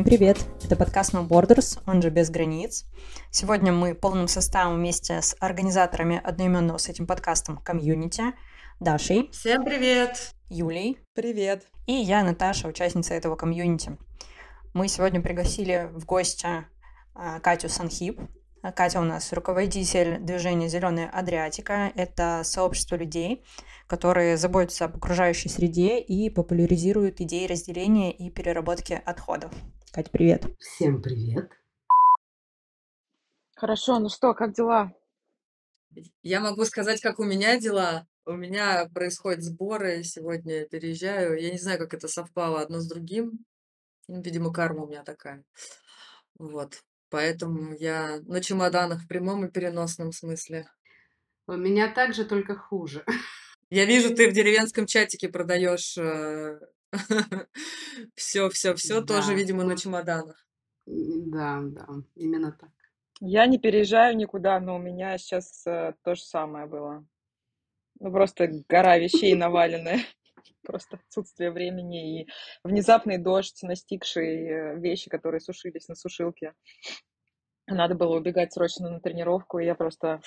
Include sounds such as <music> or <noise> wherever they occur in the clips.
Всем привет! Это подкаст No Borders, он же «Без границ». Сегодня мы полным составом вместе с организаторами одноименного с этим подкастом комьюнити Дашей. Всем привет! Юлей. Привет! И я, Наташа, участница этого комьюнити. Мы сегодня пригласили в гости а, Катю Санхип. Катя у нас руководитель движения «Зеленая Адриатика». Это сообщество людей, которые заботятся об окружающей среде и популяризируют идеи разделения и переработки отходов. Катя, привет. Всем привет. Хорошо, ну что, как дела? Я могу сказать, как у меня дела. У меня происходят сборы, сегодня я переезжаю. Я не знаю, как это совпало одно с другим. Ну, видимо, карма у меня такая. Вот. Поэтому я на чемоданах в прямом и переносном смысле. У меня также, только хуже. Я вижу, ты в деревенском чатике продаешь все, все, все, тоже, видимо, на чемоданах. Да, да, именно так. Я не переезжаю никуда, но у меня сейчас э, то же самое было. Ну, просто гора вещей наваленная. <laughs> Просто отсутствие времени и внезапный дождь, настигший э, вещи, которые сушились на сушилке. Надо было убегать срочно на тренировку, и я просто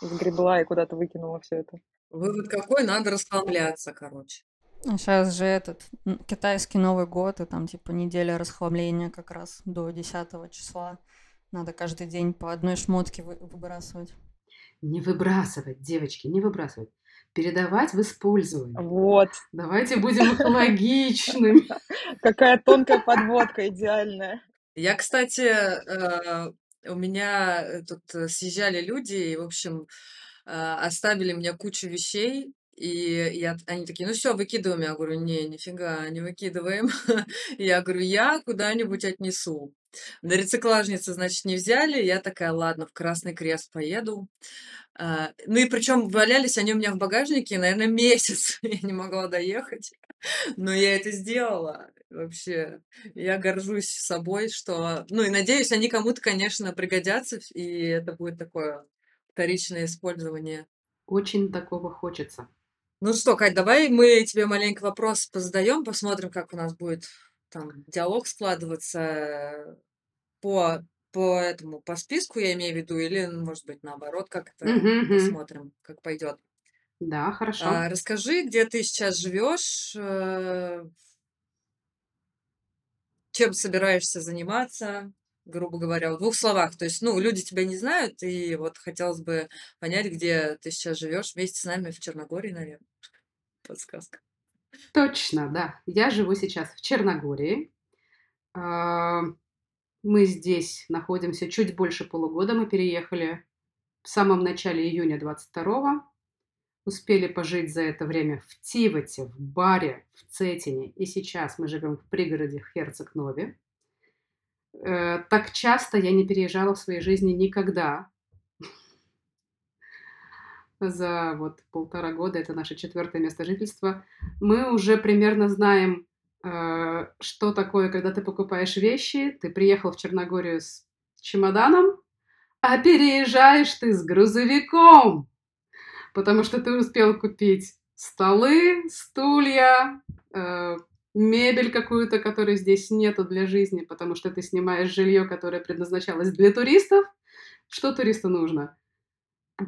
сгребла и куда-то выкинула все это. Вывод какой? Надо расхламляться, короче. Сейчас же этот китайский Новый год, и там типа неделя расхламления как раз до 10 числа. Надо каждый день по одной шмотке вы- выбрасывать. Не выбрасывать, девочки, не выбрасывать. Передавать в использование. Вот. Давайте будем экологичными. <laughs> Какая тонкая подводка идеальная. Я, кстати, э, у меня э, тут э, съезжали люди, и, в общем, оставили мне кучу вещей, и я, они такие, ну все, выкидываем. Я говорю, не, нифига, не выкидываем. <laughs> Я говорю, я куда-нибудь отнесу. На рециклажнице, значит, не взяли. Я такая, ладно, в Красный Крест поеду. А, ну и причем валялись они у меня в багажнике, наверное, месяц. <laughs> Я не могла доехать. Но я это сделала. Вообще, я горжусь собой, что... Ну и надеюсь, они кому-то, конечно, пригодятся, и это будет такое вторичное использование. Очень такого хочется. Ну что, Кать, давай мы тебе маленький вопрос позадаем, посмотрим, как у нас будет там диалог складываться по, по этому, по списку, я имею в виду, или, может быть, наоборот, как это мгм. посмотрим, как пойдет. Да, хорошо. А, расскажи, где ты сейчас живешь, э, чем собираешься заниматься, грубо говоря, в двух словах. То есть, ну, люди тебя не знают, и вот хотелось бы понять, где ты сейчас живешь вместе с нами в Черногории, наверное. Подсказка. Точно, да. Я живу сейчас в Черногории. А, Мы здесь находимся чуть больше полугода. Мы переехали в самом начале июня 22 Успели пожить за это время в Тивате, в баре, в Цетине. И сейчас мы живем в пригороде Херцег-Нови. Э, Так часто я не переезжала в своей жизни никогда. За вот полтора года, это наше четвертое место жительства, мы уже примерно знаем, э, что такое, когда ты покупаешь вещи, ты приехал в Черногорию с чемоданом, а переезжаешь ты с грузовиком, потому что ты успел купить столы, стулья, э, мебель какую-то, которой здесь нету для жизни, потому что ты снимаешь жилье, которое предназначалось для туристов. Что туристу нужно?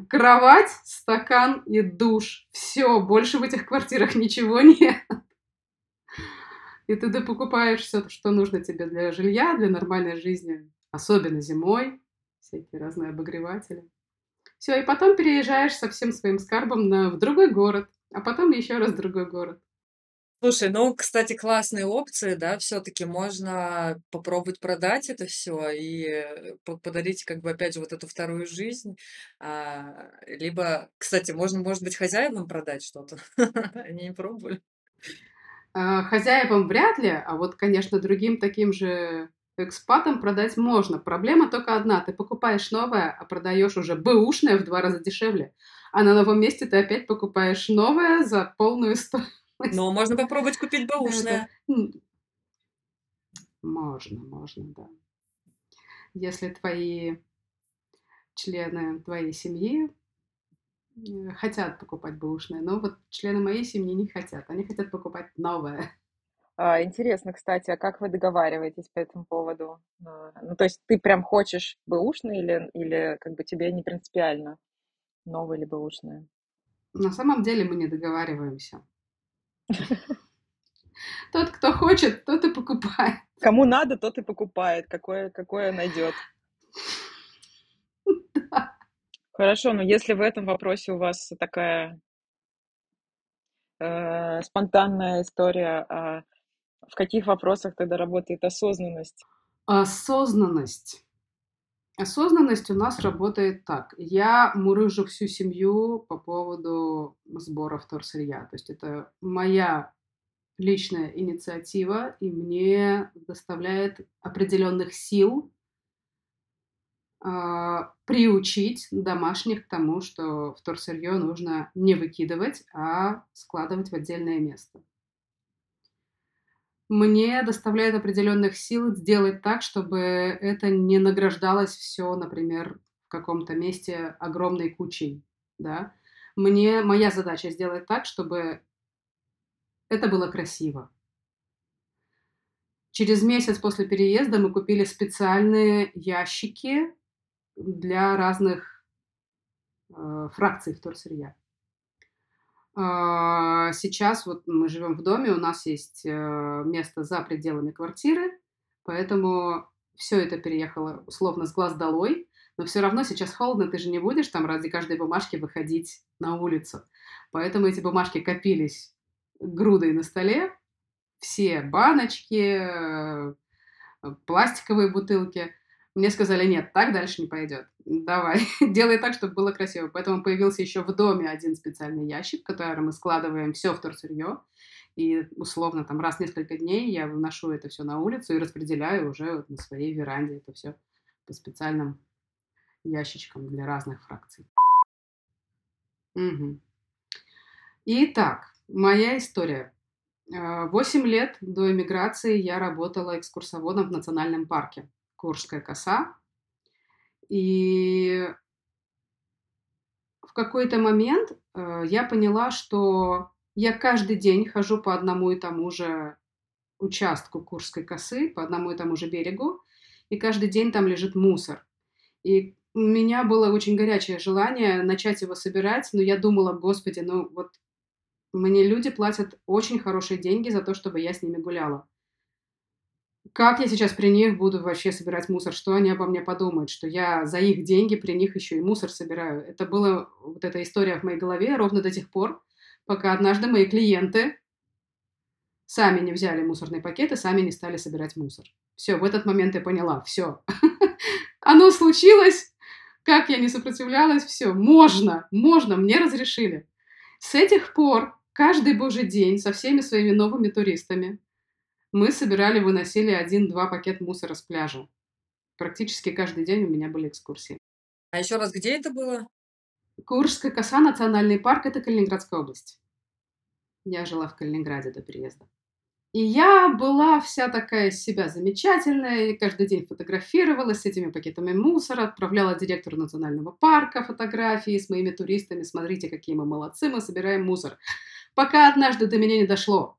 Кровать, стакан и душ. Все, больше в этих квартирах ничего <laughs> нет. И ты покупаешь все, что нужно тебе для жилья, для нормальной жизни, особенно зимой, всякие разные обогреватели. Все, и потом переезжаешь со всем своим скарбом на, в другой город, а потом еще раз в другой город. Слушай, ну, кстати, классные опции, да, все-таки можно попробовать продать это все и э, по- подарить, как бы, опять же, вот эту вторую жизнь. А, либо, кстати, можно, может быть, хозяевам продать что-то. <laughs> Они не пробовали. А, Хозяевам вряд ли, а вот, конечно, другим таким же экспатам продать можно. Проблема только одна. Ты покупаешь новое, а продаешь уже бэушное в два раза дешевле. А на новом месте ты опять покупаешь новое за полную стоимость. Но можно попробовать купить <laughs> бэушное. Можно, можно, да. Если твои члены твоей семьи э, хотят покупать бэушное, но вот члены моей семьи не хотят. Они хотят покупать новое. А, интересно, кстати, а как вы договариваетесь по этому поводу? А, ну, то есть ты прям хочешь бэушные или, или как бы тебе не принципиально, новые или бэушные? На самом деле мы не договариваемся. <laughs> Тот, кто хочет, тот и покупает. Кому надо, тот и покупает, какое, какое найдет. Хорошо, но если в этом вопросе у вас такая э, спонтанная история, а в каких вопросах тогда работает осознанность? Осознанность. Осознанность у нас работает так. Я мурыжу всю семью по поводу сбора вторсырья. То есть это моя личная инициатива, и мне доставляет определенных сил а, приучить домашних к тому, что вторсырье нужно не выкидывать, а складывать в отдельное место. Мне доставляет определенных сил сделать так, чтобы это не награждалось все, например, в каком-то месте огромной кучей, да. Мне моя задача сделать так, чтобы это было красиво. Через месяц после переезда мы купили специальные ящики для разных э, фракций вторсырья. Э, сейчас вот мы живем в доме, у нас есть э, место за пределами квартиры, поэтому все это переехало условно с глаз долой, но все равно сейчас холодно, ты же не будешь там ради каждой бумажки выходить на улицу. Поэтому эти бумажки копились грудой на столе, все баночки, э, пластиковые бутылки – мне сказали, нет, так дальше не пойдет. Давай, <laughs> делай так, чтобы было красиво. Поэтому появился еще в доме один специальный ящик, в который мы складываем все вторсырье. И условно там раз в несколько дней я выношу это все на улицу и распределяю уже вот на своей веранде это все по специальным ящичкам для разных фракций. Угу. Итак, моя история. Э, восемь лет до эмиграции я работала экскурсоводом в национальном парке. Куршская коса. И в какой-то момент э, я поняла, что я каждый день хожу по одному и тому же участку Курской косы, по одному и тому же берегу, и каждый день там лежит мусор. И у меня было очень горячее желание начать его собирать, но я думала, господи, ну вот мне люди платят очень хорошие деньги за то, чтобы я с ними гуляла как я сейчас при них буду вообще собирать мусор, что они обо мне подумают, что я за их деньги при них еще и мусор собираю. Это была вот эта история в моей голове ровно до тех пор, пока однажды мои клиенты сами не взяли мусорные пакеты, сами не стали собирать мусор. Все, в этот момент я поняла, все. <laughs> Оно случилось, как я не сопротивлялась, все, можно, можно, мне разрешили. С этих пор каждый божий день со всеми своими новыми туристами мы собирали, выносили один-два пакет мусора с пляжа. Практически каждый день у меня были экскурсии. А еще раз, где это было? Куршская коса, национальный парк, это Калининградская область. Я жила в Калининграде до переезда. И я была вся такая себя замечательная, и каждый день фотографировалась с этими пакетами мусора, отправляла директору национального парка фотографии с моими туристами, смотрите, какие мы молодцы, мы собираем мусор. Пока однажды до меня не дошло,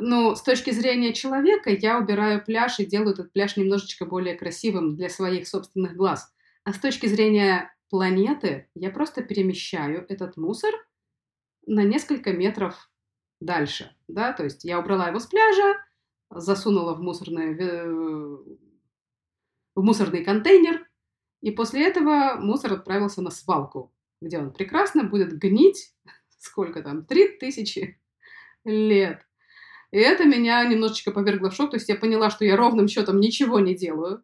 ну, с точки зрения человека, я убираю пляж и делаю этот пляж немножечко более красивым для своих собственных глаз. А с точки зрения планеты, я просто перемещаю этот мусор на несколько метров дальше, да, то есть я убрала его с пляжа, засунула в, мусорный, в мусорный контейнер, и после этого мусор отправился на свалку, где он прекрасно будет гнить, сколько там, три тысячи лет. И это меня немножечко повергло в шок. То есть я поняла, что я ровным счетом ничего не делаю.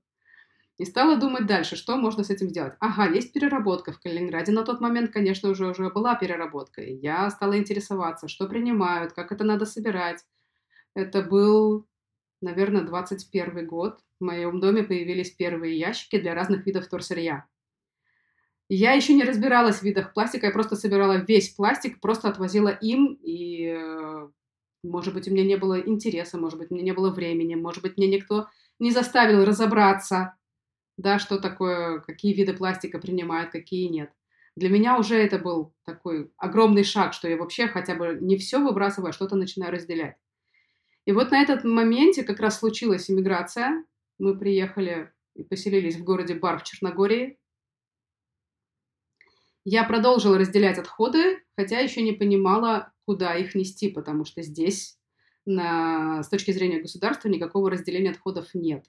И стала думать дальше, что можно с этим сделать. Ага, есть переработка в Калининграде. На тот момент, конечно, уже, уже была переработка. И я стала интересоваться, что принимают, как это надо собирать. Это был, наверное, 21 год. В моем доме появились первые ящики для разных видов вторсырья. Я еще не разбиралась в видах пластика, я просто собирала весь пластик, просто отвозила им и э, может быть, у меня не было интереса, может быть, у меня не было времени, может быть, мне никто не заставил разобраться, да, что такое, какие виды пластика принимают, какие нет. Для меня уже это был такой огромный шаг, что я вообще хотя бы не все выбрасываю, а что-то начинаю разделять. И вот на этот моменте как раз случилась иммиграция. Мы приехали и поселились в городе Бар в Черногории. Я продолжила разделять отходы, хотя еще не понимала, куда их нести, потому что здесь на, с точки зрения государства никакого разделения отходов нет.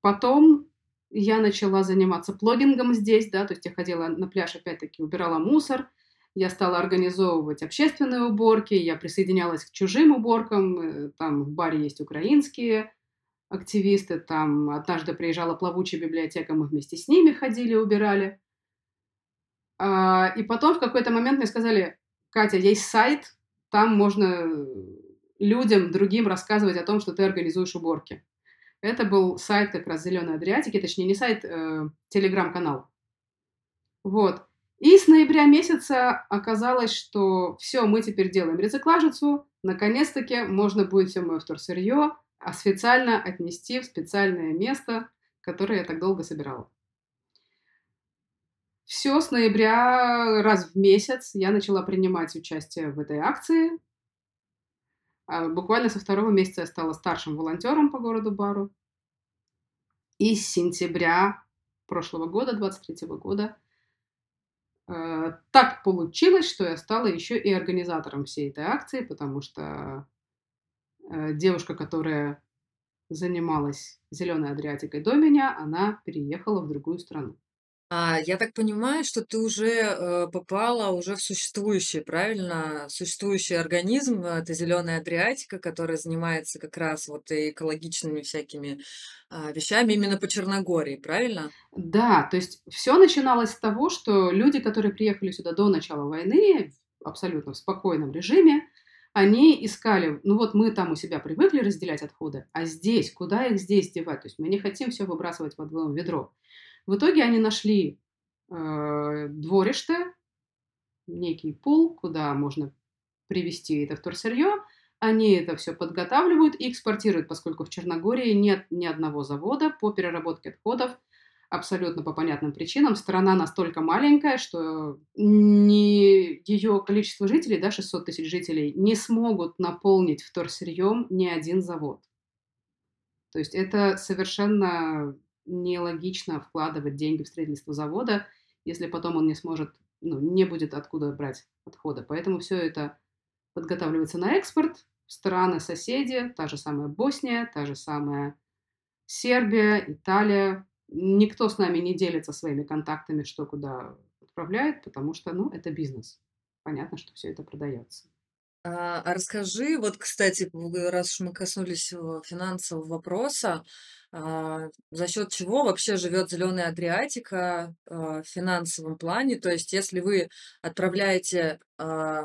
Потом я начала заниматься плогингом здесь, да, то есть я ходила на пляж, опять-таки убирала мусор, я стала организовывать общественные уборки, я присоединялась к чужим уборкам, э, там в баре есть украинские активисты, там однажды приезжала плавучая библиотека, мы вместе с ними ходили, убирали. А, и потом в какой-то момент мне сказали, Катя, есть сайт, там можно людям, другим рассказывать о том, что ты организуешь уборки. Это был сайт как раз «Зеленой Адриатики», точнее, не сайт, э, телеграм-канал. Вот. И с ноября месяца оказалось, что все, мы теперь делаем рециклажицу, наконец-таки можно будет все мое вторсырье официально отнести в специальное место, которое я так долго собирала. Все, с ноября раз в месяц я начала принимать участие в этой акции. А буквально со второго месяца я стала старшим волонтером по городу Бару. И с сентября прошлого года, 23 года, э, так получилось, что я стала еще и организатором всей этой акции, потому что э, девушка, которая занималась зеленой Адриатикой до меня, она переехала в другую страну. А, я так понимаю, что ты уже э, попала уже в существующий, правильно? Существующий организм, э, это зеленая Адриатика, которая занимается как раз вот экологичными всякими а, вещами именно по Черногории, правильно? Да, то есть все начиналось с того, что люди, которые приехали сюда до начала войны, абсолютно в спокойном режиме, они искали, ну вот мы там у себя привыкли разделять отходы, а здесь, куда их здесь девать? То есть мы не хотим все выбрасывать в одно ведро. В итоге они нашли э, дворище, некий пул, куда можно привезти это вторсырье. Они это все подготавливают и экспортируют, поскольку в Черногории нет ни одного завода по переработке отходов, абсолютно по понятным причинам. Страна настолько маленькая, что не ее количество жителей, да, 600 тысяч жителей, не смогут наполнить вторсырьем ни один завод. То есть это совершенно нелогично вкладывать деньги в строительство завода, если потом он не сможет, ну, не будет откуда брать отходы. Поэтому все это подготавливается на экспорт. Страны соседи, та же самая Босния, та же самая Сербия, Италия. Никто с нами не делится своими контактами, что куда отправляет, потому что, ну, это бизнес. Понятно, что все это продается. А, а расскажи, вот, кстати, раз уж мы коснулись финансового вопроса, а, за счет чего вообще живет зеленая Адриатика а, в финансовом плане? То есть, если вы отправляете а,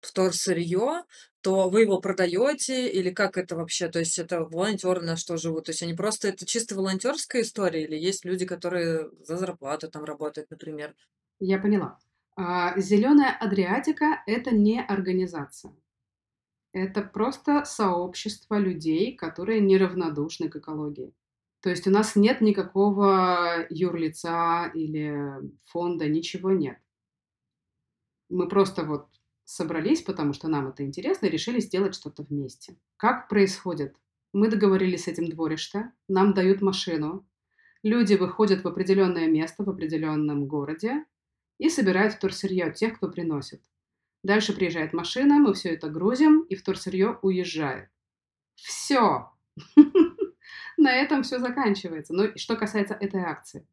вторсырье, то вы его продаете или как это вообще? То есть это волонтеры на что живут? То есть они просто это чисто волонтерская история или есть люди, которые за зарплату там работают, например? Я поняла. Зеленая Адриатика – это не организация. Это просто сообщество людей, которые неравнодушны к экологии. То есть у нас нет никакого юрлица или фонда, ничего нет. Мы просто вот собрались, потому что нам это интересно, и решили сделать что-то вместе. Как происходит? Мы договорились с этим двориште, нам дают машину, люди выходят в определенное место в определенном городе, и собирают вторсырье тех, кто приносит. Дальше приезжает машина, мы все это грузим, и вторсырье уезжает. Все. <laughs> На этом все заканчивается. Но что касается этой акции.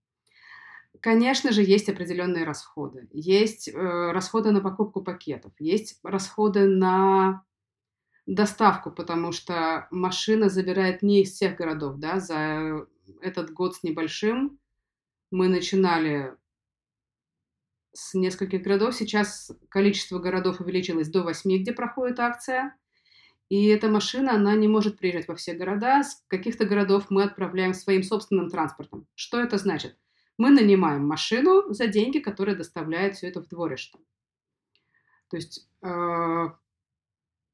Конечно же, есть определенные расходы. Есть э, расходы на покупку пакетов, есть расходы на доставку, потому что машина забирает не из всех городов. Да? За этот год с небольшим мы начинали с нескольких городов. Сейчас количество городов увеличилось до 8, где проходит акция. И эта машина, она не может приезжать во все города. С каких-то городов мы отправляем своим собственным транспортом. Что это значит? Мы нанимаем машину за деньги, которая доставляет все это в дворище. То есть э,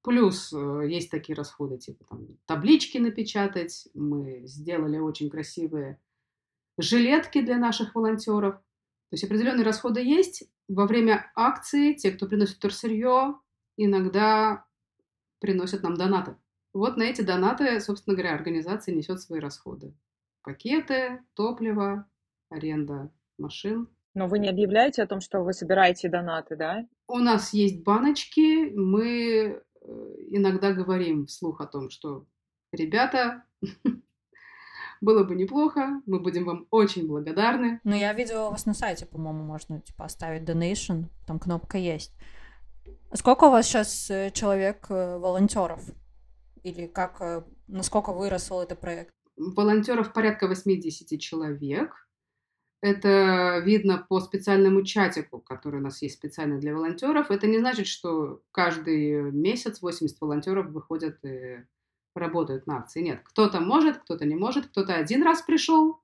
плюс э, есть такие расходы, типа там, таблички напечатать. Мы сделали очень красивые жилетки для наших волонтеров. То есть определенные расходы есть. Во время акции те, кто приносит вторсырье, иногда приносят нам донаты. Вот на эти донаты, собственно говоря, организация несет свои расходы. Пакеты, топливо, аренда машин. Но вы не объявляете о том, что вы собираете донаты, да? У нас есть баночки, мы э, иногда говорим вслух о том, что ребята, <laughs> было бы неплохо, мы будем вам очень благодарны. Ну, я видела у вас на сайте, по-моему, можно типа оставить donation, там кнопка есть. Сколько у вас сейчас э, человек э, волонтеров? Или как, насколько выросл этот проект? Волонтеров порядка 80 человек. Это видно по специальному чатику, который у нас есть специально для волонтеров. Это не значит, что каждый месяц 80 волонтеров выходят и работают на акции. Нет, кто-то может, кто-то не может, кто-то один раз пришел,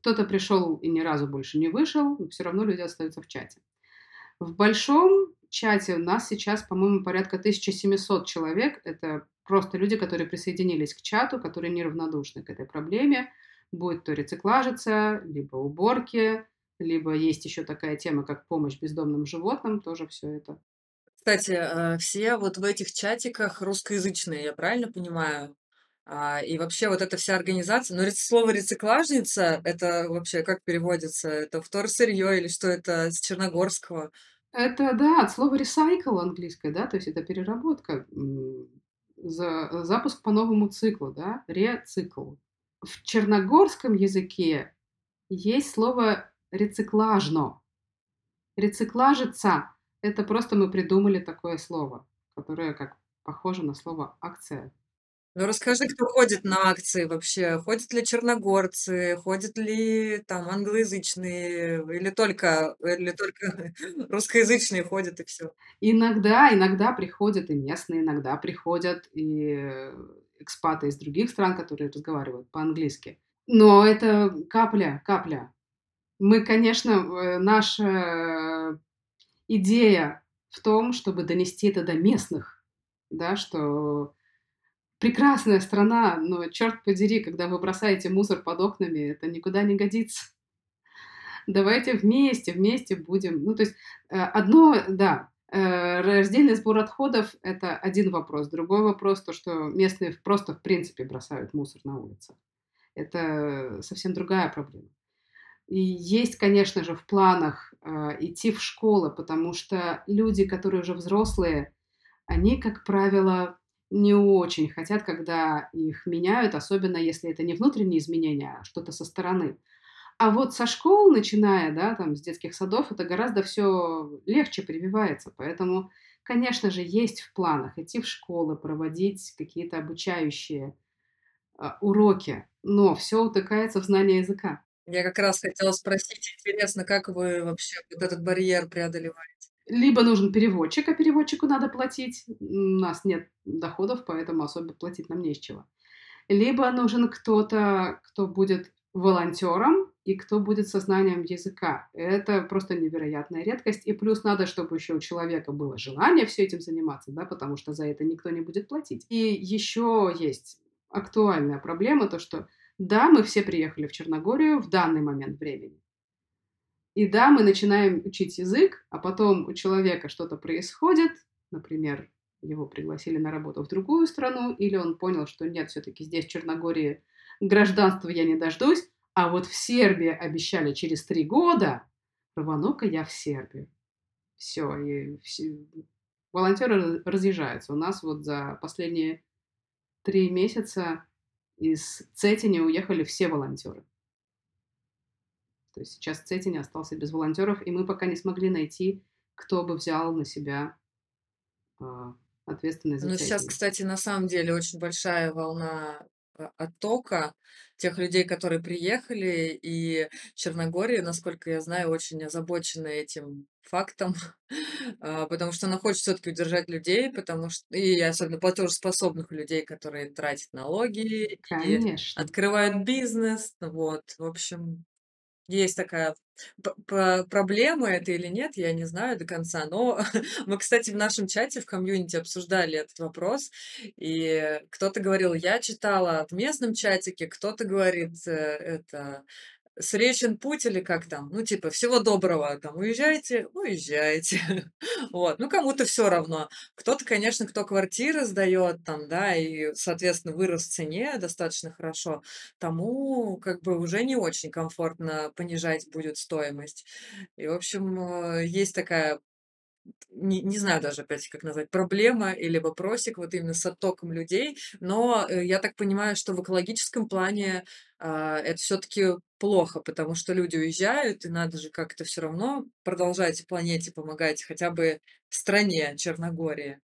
кто-то пришел и ни разу больше не вышел, но все равно люди остаются в чате. В большом чате у нас сейчас, по-моему, порядка 1700 человек. Это просто люди, которые присоединились к чату, которые неравнодушны к этой проблеме будет то рециклажиться, либо уборки, либо есть еще такая тема, как помощь бездомным животным, тоже все это. Кстати, э, все вот в этих чатиках русскоязычные, я правильно понимаю? А, и вообще вот эта вся организация, ну, слово рециклажница, это вообще как переводится? Это вторсырье или что это с черногорского? Это, да, от слова recycle английское, да, то есть это переработка, за, запуск по новому циклу, да, рецикл в черногорском языке есть слово рециклажно. Рециклажиться – это просто мы придумали такое слово, которое как похоже на слово акция. Ну расскажи, кто ходит на акции вообще? Ходят ли черногорцы, ходят ли там англоязычные, или только, или только <laughs> русскоязычные ходят и все? Иногда, иногда приходят и местные, иногда приходят и экспаты из других стран, которые разговаривают по-английски. Но это капля, капля. Мы, конечно, э, наша идея в том, чтобы донести это до местных, да, что прекрасная страна, но черт подери, когда вы бросаете мусор под окнами, это никуда не годится. Давайте вместе, вместе будем. Ну, то есть э, одно, да, Э, раздельный сбор отходов – это один вопрос. Другой вопрос – то, что местные просто в принципе бросают мусор на улицах. Это совсем другая проблема. И есть, конечно же, в планах э, идти в школы, потому что люди, которые уже взрослые, они, как правило, не очень хотят, когда их меняют, особенно если это не внутренние изменения, а что-то со стороны. А вот со школ, начиная, да, там, с детских садов, это гораздо все легче прививается. Поэтому, конечно же, есть в планах идти в школы, проводить какие-то обучающие э, уроки, но все утыкается в знание языка. Я как раз хотела спросить, интересно, как вы вообще вот этот барьер преодолеваете? Либо нужен переводчик, а переводчику надо платить. У нас нет доходов, поэтому особо платить нам не с чего. Либо нужен кто-то, кто будет волонтером, и кто будет со знанием языка. Это просто невероятная редкость. И плюс надо, чтобы еще у человека было желание все этим заниматься, да, потому что за это никто не будет платить. И еще есть актуальная проблема, то что да, мы все приехали в Черногорию в данный момент времени. И да, мы начинаем учить язык, а потом у человека что-то происходит, например, его пригласили на работу в другую страну, или он понял, что нет, все-таки здесь, в Черногории, гражданства я не дождусь, а вот в Сербии обещали через три года, рвану-ка я в Сербию. Все, и все, волонтеры разъезжаются. У нас вот за последние три месяца из Цетини уехали все волонтеры. То есть сейчас Цетини остался без волонтеров, и мы пока не смогли найти, кто бы взял на себя э, ответственность за Ну, сейчас, кстати, на самом деле очень большая волна а, оттока тех людей, которые приехали, и Черногория, насколько я знаю, очень озабочена этим фактом, <laughs> а, потому что она хочет все-таки удержать людей, потому что и особенно платежеспособных людей, которые тратят налоги Конечно. открывают бизнес, вот, в общем, есть такая проблема это или нет, я не знаю до конца. Но <laughs> мы, кстати, в нашем чате, в комьюнити обсуждали этот вопрос. И кто-то говорил, я читала в местном чатике, кто-то говорит, э, это сречен путь или как там, ну, типа, всего доброго, там, уезжайте, уезжайте. <laughs> Вот, ну, кому-то все равно. Кто-то, конечно, кто квартиры сдает там, да, и, соответственно, вырос в цене достаточно хорошо, тому как бы уже не очень комфортно понижать будет стоимость. И, в общем, э, есть такая не, не знаю даже, опять, как назвать, проблема или вопросик вот именно с оттоком людей, но э, я так понимаю, что в экологическом плане а, это все-таки плохо, потому что люди уезжают, и надо же как-то все равно продолжать планете помогать, хотя бы стране Черногории.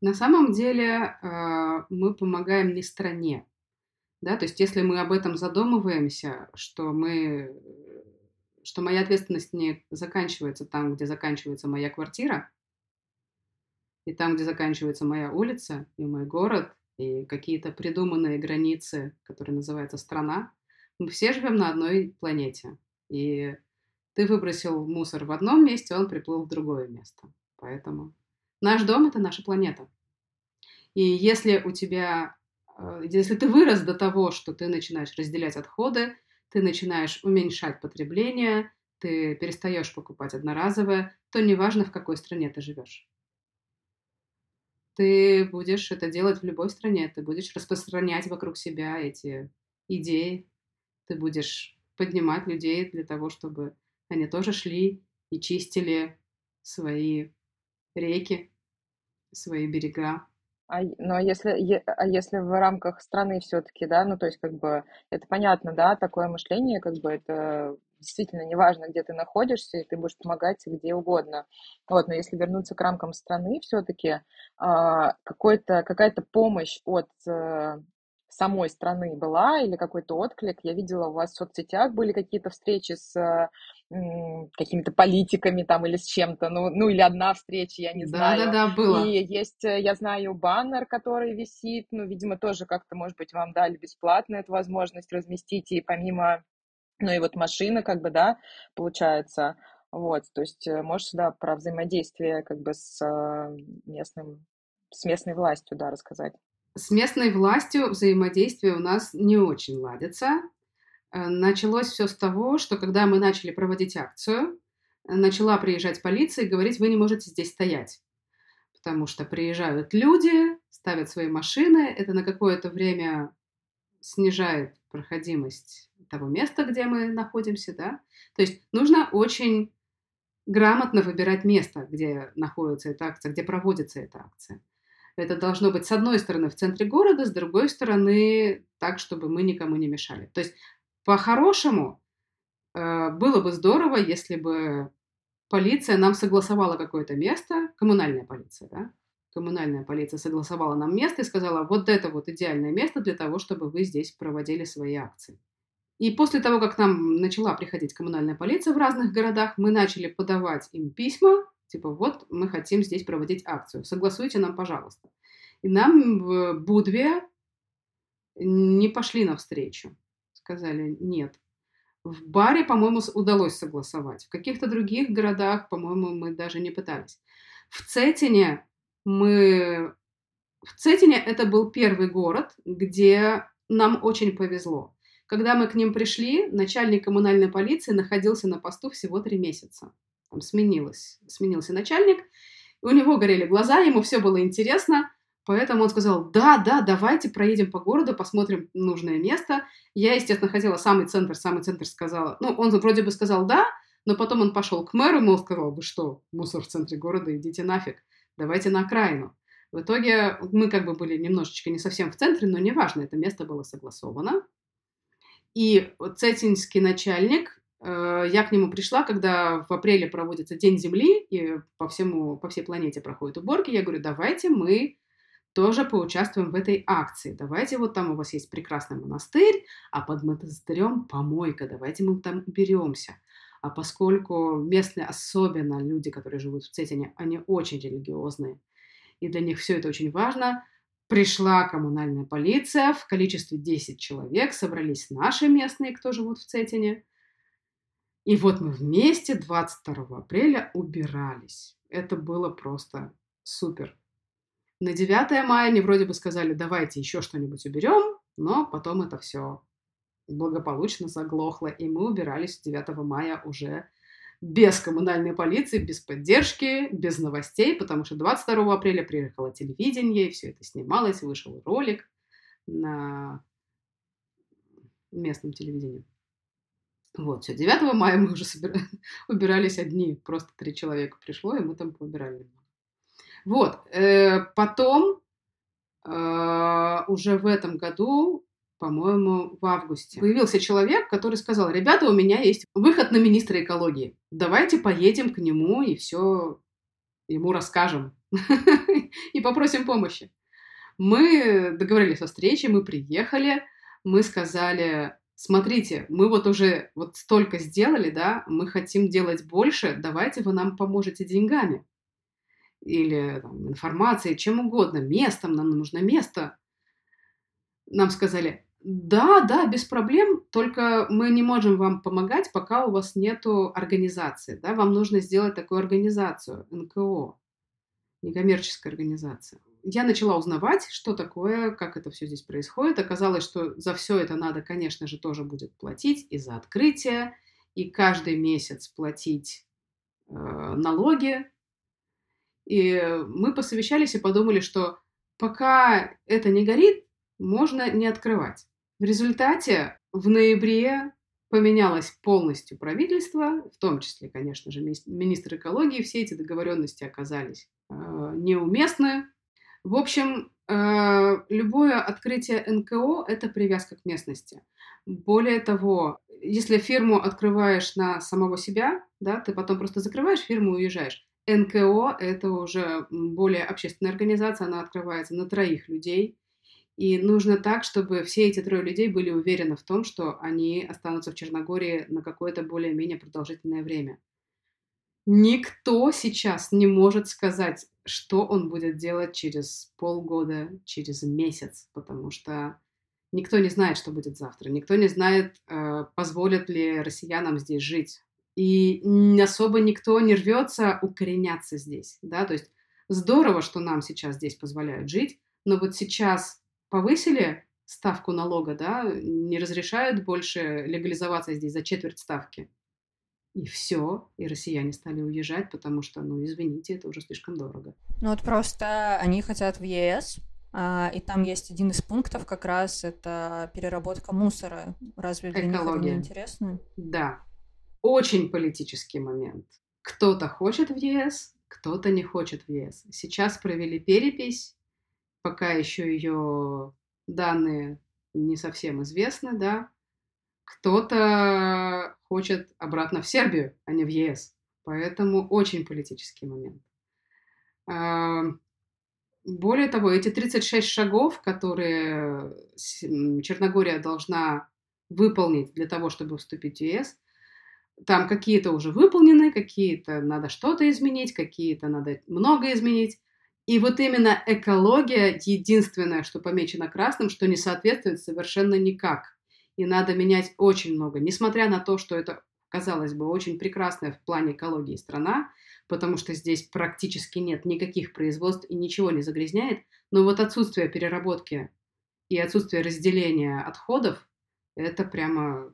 На самом деле а, мы помогаем не стране, да, то есть если мы об этом задумываемся, что мы что моя ответственность не заканчивается там, где заканчивается моя квартира, и там, где заканчивается моя улица и мой город, и какие-то придуманные границы, которые называются страна, мы все живем на одной планете. И ты выбросил мусор в одном месте, он приплыл в другое место. Поэтому наш дом — это наша планета. И если у тебя, э, если ты вырос до того, что ты начинаешь разделять отходы, ты начинаешь уменьшать потребление, ты перестаешь покупать одноразовое, то неважно, в какой стране ты живешь. Ты будешь это делать в любой стране, ты будешь распространять вокруг себя эти идеи, ты будешь поднимать людей для того, чтобы они тоже шли и чистили свои реки, свои берега. А, но если, а если в рамках страны все-таки, да, ну то есть как бы это понятно, да, такое мышление, как бы это действительно неважно, где ты находишься, и ты будешь помогать где угодно. Вот, но если вернуться к рамкам страны, все-таки а, какая-то помощь от э, самой страны была или какой-то отклик. Я видела, у вас в соцсетях были какие-то встречи с м, какими-то политиками там или с чем-то, ну, ну или одна встреча, я не знаю. Да-да-да, было. И есть, э, я знаю, баннер, который висит, ну, видимо, тоже как-то, может быть, вам дали бесплатно эту возможность разместить, и помимо, ну, и вот машина, как бы, да, получается, вот, то есть э, можешь, да, про взаимодействие, как бы, с э, местным, с местной властью, да, рассказать. С местной властью взаимодействие у нас не очень ладится. Э, началось все с того, что когда мы начали проводить акцию, начала приезжать полиция и говорить, вы не можете здесь стоять. Потому что приезжают люди, ставят свои машины, это на какое-то время снижает проходимость того места, где мы находимся, да. То есть нужно очень грамотно выбирать место, где находится эта акция, где проводится эта акция. Это должно быть с одной стороны в центре города, с другой стороны так, чтобы мы никому не мешали. То есть по-хорошему э, было бы здорово, если бы полиция нам согласовала какое-то место, коммунальная полиция, да, коммунальная полиция согласовала нам место и сказала, вот это вот идеальное место для того, чтобы вы здесь проводили свои акции. И после того, как нам начала приходить коммунальная полиция в разных городах, мы начали подавать им письма Типа, вот мы хотим здесь проводить акцию, согласуйте нам, пожалуйста. И нам в Будве не пошли навстречу. Сказали, нет. В баре, по-моему, удалось согласовать. В каких-то других городах, по-моему, мы даже не пытались. В Цетине мы... В Цетине это был первый город, где нам очень повезло. Когда мы к ним пришли, начальник коммунальной полиции находился на посту всего три месяца там сменилось, сменился начальник, и у него горели глаза, ему все было интересно, поэтому он сказал, да, да, давайте проедем по городу, посмотрим нужное место. Я, естественно, хотела самый центр, самый центр сказала, ну, он вроде бы сказал да, но потом он пошел к мэру, мол, сказал, вы что, мусор в центре города, идите нафиг, давайте на окраину. В итоге мы как бы были немножечко не совсем в центре, но неважно, это место было согласовано. И цетинский начальник я к нему пришла, когда в апреле проводится День Земли, и по, всему, по всей планете проходят уборки. Я говорю, давайте мы тоже поучаствуем в этой акции. Давайте вот там у вас есть прекрасный монастырь, а под монастырем помойка. Давайте мы там уберемся. А поскольку местные, особенно люди, которые живут в Цетине, они очень религиозные, и для них все это очень важно, пришла коммунальная полиция в количестве 10 человек, собрались наши местные, кто живут в Цетине, и вот мы вместе 22 апреля убирались. Это было просто супер. На 9 мая они вроде бы сказали, давайте еще что-нибудь уберем, но потом это все благополучно заглохло, и мы убирались 9 мая уже без коммунальной полиции, без поддержки, без новостей, потому что 22 апреля приехало телевидение, и все это снималось, вышел ролик на местном телевидении. Вот, все, 9 мая мы уже собира... <laughs> убирались одни, просто три человека пришло, и мы там поубирали. Вот, э, потом э, уже в этом году по-моему, в августе. Появился человек, который сказал, ребята, у меня есть выход на министра экологии. Давайте поедем к нему и все ему расскажем. <laughs> И попросим помощи. Мы договорились о встрече, мы приехали, мы сказали, смотрите, мы вот уже вот столько сделали, да, мы хотим делать больше, давайте вы нам поможете деньгами или там, информацией, чем угодно, местом, нам нужно место. Нам сказали, да, да, без проблем, только мы не можем вам помогать, пока у вас нету организации, да, вам нужно сделать такую организацию, НКО, некоммерческая организация. Я начала узнавать, что такое, как это все здесь происходит. Оказалось, что за все это надо, конечно же, тоже будет платить и за открытие, и каждый месяц платить э, налоги. И мы посовещались и подумали, что пока это не горит, можно не открывать. В результате в ноябре поменялось полностью правительство, в том числе, конечно же, министр экологии. Все эти договоренности оказались э, неуместны. В общем, э, любое открытие НКО – это привязка к местности. Более того, если фирму открываешь на самого себя, да, ты потом просто закрываешь фирму и уезжаешь. НКО – это уже более общественная организация, она открывается на троих людей, и нужно так, чтобы все эти трое людей были уверены в том, что они останутся в Черногории на какое-то более-менее продолжительное время. Никто сейчас не может сказать, что он будет делать через полгода, через месяц, потому что никто не знает, что будет завтра. Никто не знает, э, позволят ли россиянам здесь жить. И особо никто не рвется укореняться здесь. Да? То есть здорово, что нам сейчас здесь позволяют жить, но вот сейчас повысили ставку налога, да, не разрешают больше легализоваться здесь за четверть ставки. И все, и россияне стали уезжать, потому что, ну, извините, это уже слишком дорого. Ну вот просто они хотят в ЕС, а, и там есть один из пунктов как раз это переработка мусора. Разве для Экология. них это не интересно? Да. Очень политический момент. Кто-то хочет в ЕС, кто-то не хочет в ЕС. Сейчас провели перепись, пока еще ее данные не совсем известны, да, кто-то хочет обратно в Сербию, а не в ЕС. Поэтому очень политический момент. Более того, эти 36 шагов, которые Черногория должна выполнить для того, чтобы вступить в ЕС, там какие-то уже выполнены, какие-то надо что-то изменить, какие-то надо много изменить. И вот именно экология единственное, что помечено красным, что не соответствует совершенно никак. И надо менять очень много. Несмотря на то, что это, казалось бы, очень прекрасная в плане экологии страна, потому что здесь практически нет никаких производств и ничего не загрязняет, но вот отсутствие переработки и отсутствие разделения отходов, это прямо...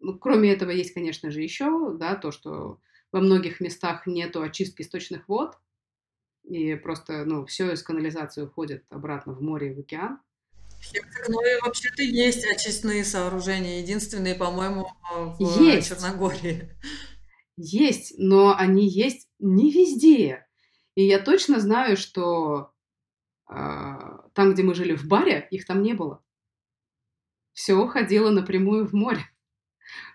Ну, кроме этого есть, конечно же, еще, да, то, что во многих местах нету очистки источных вод, и просто, ну, все из канализации уходит обратно в море и в океан. Ну и вообще-то есть очистные сооружения, единственные, по-моему, в есть. Черногории. Есть, но они есть не везде. И я точно знаю, что э, там, где мы жили в баре, их там не было. Все уходило напрямую в море.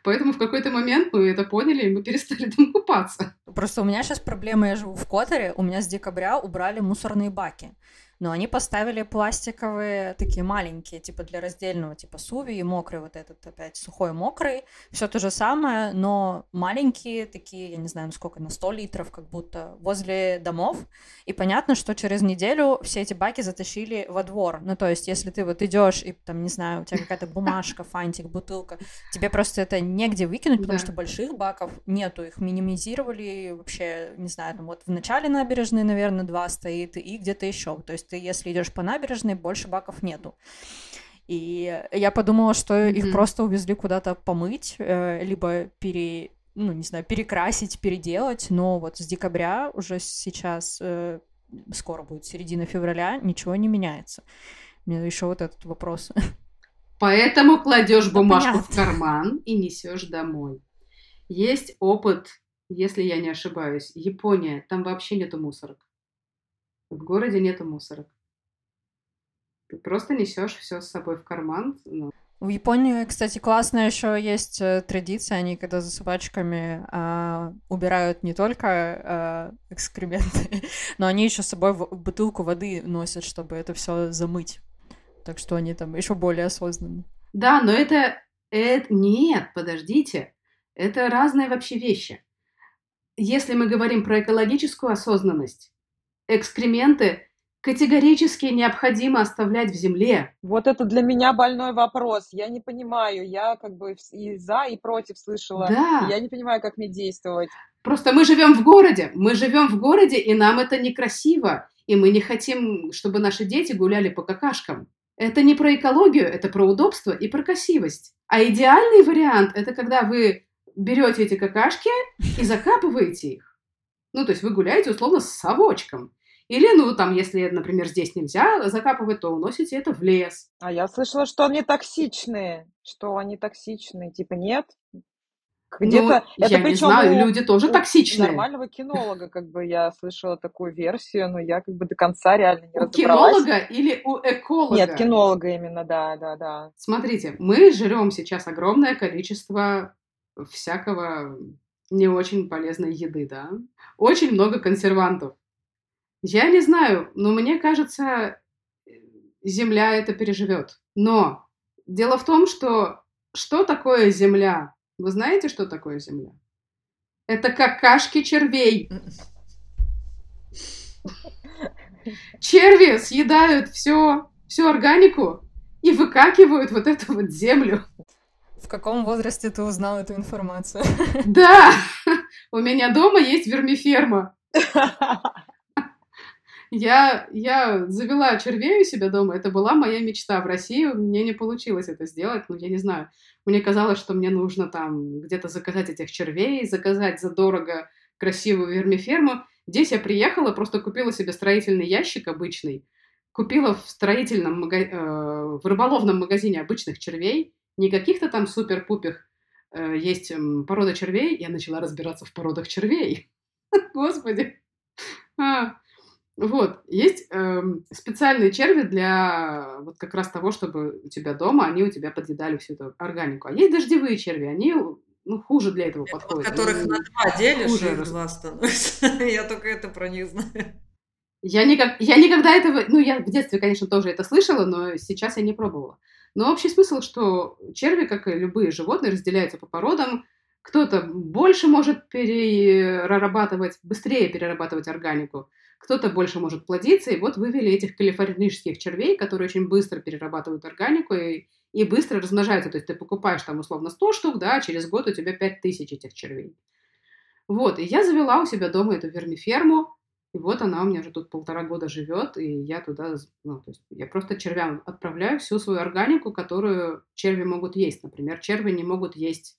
Поэтому в какой-то момент мы это поняли, и мы перестали там купаться. Просто у меня сейчас проблема, я живу в Которе, у меня с декабря убрали мусорные баки но они поставили пластиковые, такие маленькие, типа для раздельного, типа суви и мокрый вот этот опять, сухой мокрый, все то же самое, но маленькие такие, я не знаю, сколько, на 100 литров как будто, возле домов, и понятно, что через неделю все эти баки затащили во двор, ну то есть если ты вот идешь и там, не знаю, у тебя какая-то бумажка, фантик, бутылка, тебе просто это негде выкинуть, потому да. что больших баков нету, их минимизировали вообще, не знаю, там вот в начале набережной, наверное, два стоит, и где-то еще, то есть ты, если идешь по набережной, больше баков нету. И я подумала, что mm-hmm. их просто увезли куда-то помыть, э, либо пере, ну, не знаю, перекрасить, переделать, но вот с декабря уже сейчас, э, скоро будет середина февраля, ничего не меняется. Мне еще вот этот вопрос. Поэтому кладешь бумажку понятно. в карман и несешь домой. Есть опыт, если я не ошибаюсь, Япония, там вообще нету мусорок. В городе нету мусорок. Ты просто несешь все с собой в карман. Ну. В Японии, кстати, классная еще есть э, традиция, они когда за собачками э, убирают не только э, экскременты, <laughs> но они еще с собой бутылку воды носят, чтобы это все замыть. Так что они там еще более осознанны. Да, но это, это... Нет, подождите. Это разные вообще вещи. Если мы говорим про экологическую осознанность, экскременты категорически необходимо оставлять в земле. Вот это для меня больной вопрос. Я не понимаю. Я как бы и за, и против слышала. Да. Я не понимаю, как мне действовать. Просто мы живем в городе. Мы живем в городе, и нам это некрасиво. И мы не хотим, чтобы наши дети гуляли по какашкам. Это не про экологию, это про удобство и про красивость. А идеальный вариант – это когда вы берете эти какашки и закапываете их. Ну, то есть вы гуляете условно с совочком. Или, ну, там, если, например, здесь нельзя закапывать, то уносите это в лес. А я слышала, что они токсичные, что они токсичные. Типа нет? Где-то ну, это я не знаю, у, люди тоже у токсичные. Нормального кинолога, как бы я слышала такую версию, но я как бы до конца реально не у разобралась. У кинолога или у эколога? Нет, кинолога именно, да, да, да. Смотрите, мы жрем сейчас огромное количество всякого не очень полезной еды, да. Очень много консервантов. Я не знаю, но мне кажется, Земля это переживет. Но дело в том, что что такое Земля? Вы знаете, что такое Земля? Это какашки червей. Черви съедают все, всю органику и выкакивают вот эту вот землю. В каком возрасте ты узнал эту информацию? Да, у меня дома есть вермиферма. <laughs> Я, я завела червей у себя дома, это была моя мечта. В России мне не получилось это сделать, ну, я не знаю. Мне казалось, что мне нужно там где-то заказать этих червей, заказать задорого красивую вермиферму. Здесь я приехала, просто купила себе строительный ящик обычный, купила в строительном, мага... э, в рыболовном магазине обычных червей, не каких-то там супер-пупих, э, есть порода червей, я начала разбираться в породах червей. <laughs> Господи. А, вот, есть э, специальные черви для вот как раз того, чтобы у тебя дома они у тебя подъедали всю эту органику. А есть дождевые черви, они ну, хуже для этого это подходят. Вот которых они, на два делишь, хуже и два становятся. <laughs> Я только это про них знаю. Я, никак, я никогда этого... Ну, я в детстве, конечно, тоже это слышала, но сейчас я не пробовала. Но общий смысл, что черви, как и любые животные, разделяются по породам. Кто-то больше может перерабатывать, быстрее перерабатывать органику, кто-то больше может плодиться, и вот вывели этих калифорнийских червей, которые очень быстро перерабатывают органику и, и быстро размножаются. То есть ты покупаешь там условно 100 штук, да, а через год у тебя 5000 этих червей. Вот, и я завела у себя дома эту вермиферму, и вот она у меня уже тут полтора года живет, и я туда, ну, то есть я просто червям отправляю всю свою органику, которую черви могут есть. Например, черви не могут есть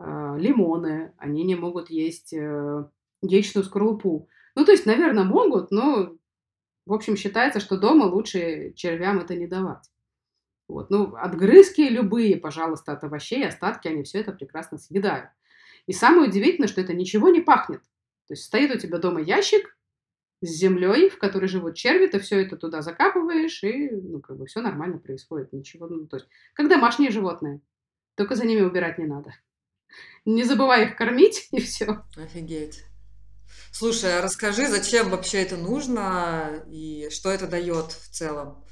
лимоны, они не могут есть э, яичную скорлупу. Ну, то есть, наверное, могут, но, в общем, считается, что дома лучше червям это не давать. Вот. Ну, отгрызки любые, пожалуйста, от овощей, остатки, они все это прекрасно съедают. И самое удивительное, что это ничего не пахнет. То есть стоит у тебя дома ящик с землей, в которой живут черви, ты все это туда закапываешь, и ну, как бы все нормально происходит. Ничего, ну, то есть, как домашние животные. Только за ними убирать не надо. Не забывай их кормить, <laughs> и все. Офигеть. Слушай, а расскажи, зачем вообще это нужно и что это дает в целом?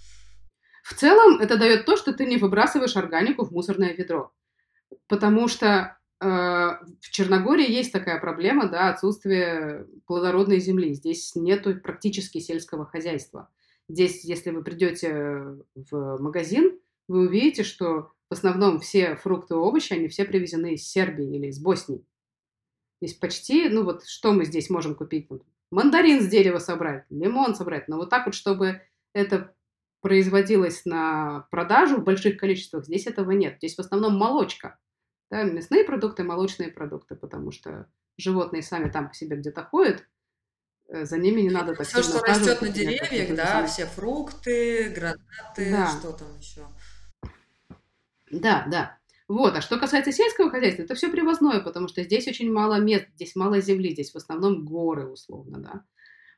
В целом это дает то, что ты не выбрасываешь органику в мусорное ведро. Потому что э, в Черногории есть такая проблема, да, отсутствие плодородной земли. Здесь нету практически сельского хозяйства. Здесь, если вы придете в магазин, вы увидите, что в основном все фрукты и овощи, они все привезены из Сербии или из Боснии. Здесь почти, ну вот что мы здесь можем купить? Мандарин с дерева собрать, лимон собрать. Но вот так вот, чтобы это производилось на продажу в больших количествах, здесь этого нет. Здесь в основном молочка. Да, мясные продукты, молочные продукты, потому что животные сами там по себе где-то ходят, э, за ними не надо так Все, что растет на деревьях, да, все фрукты, гранаты, Да. что там еще. Да, да. Вот, а что касается сельского хозяйства, это все привозное, потому что здесь очень мало мест, здесь мало земли, здесь в основном горы, условно, да.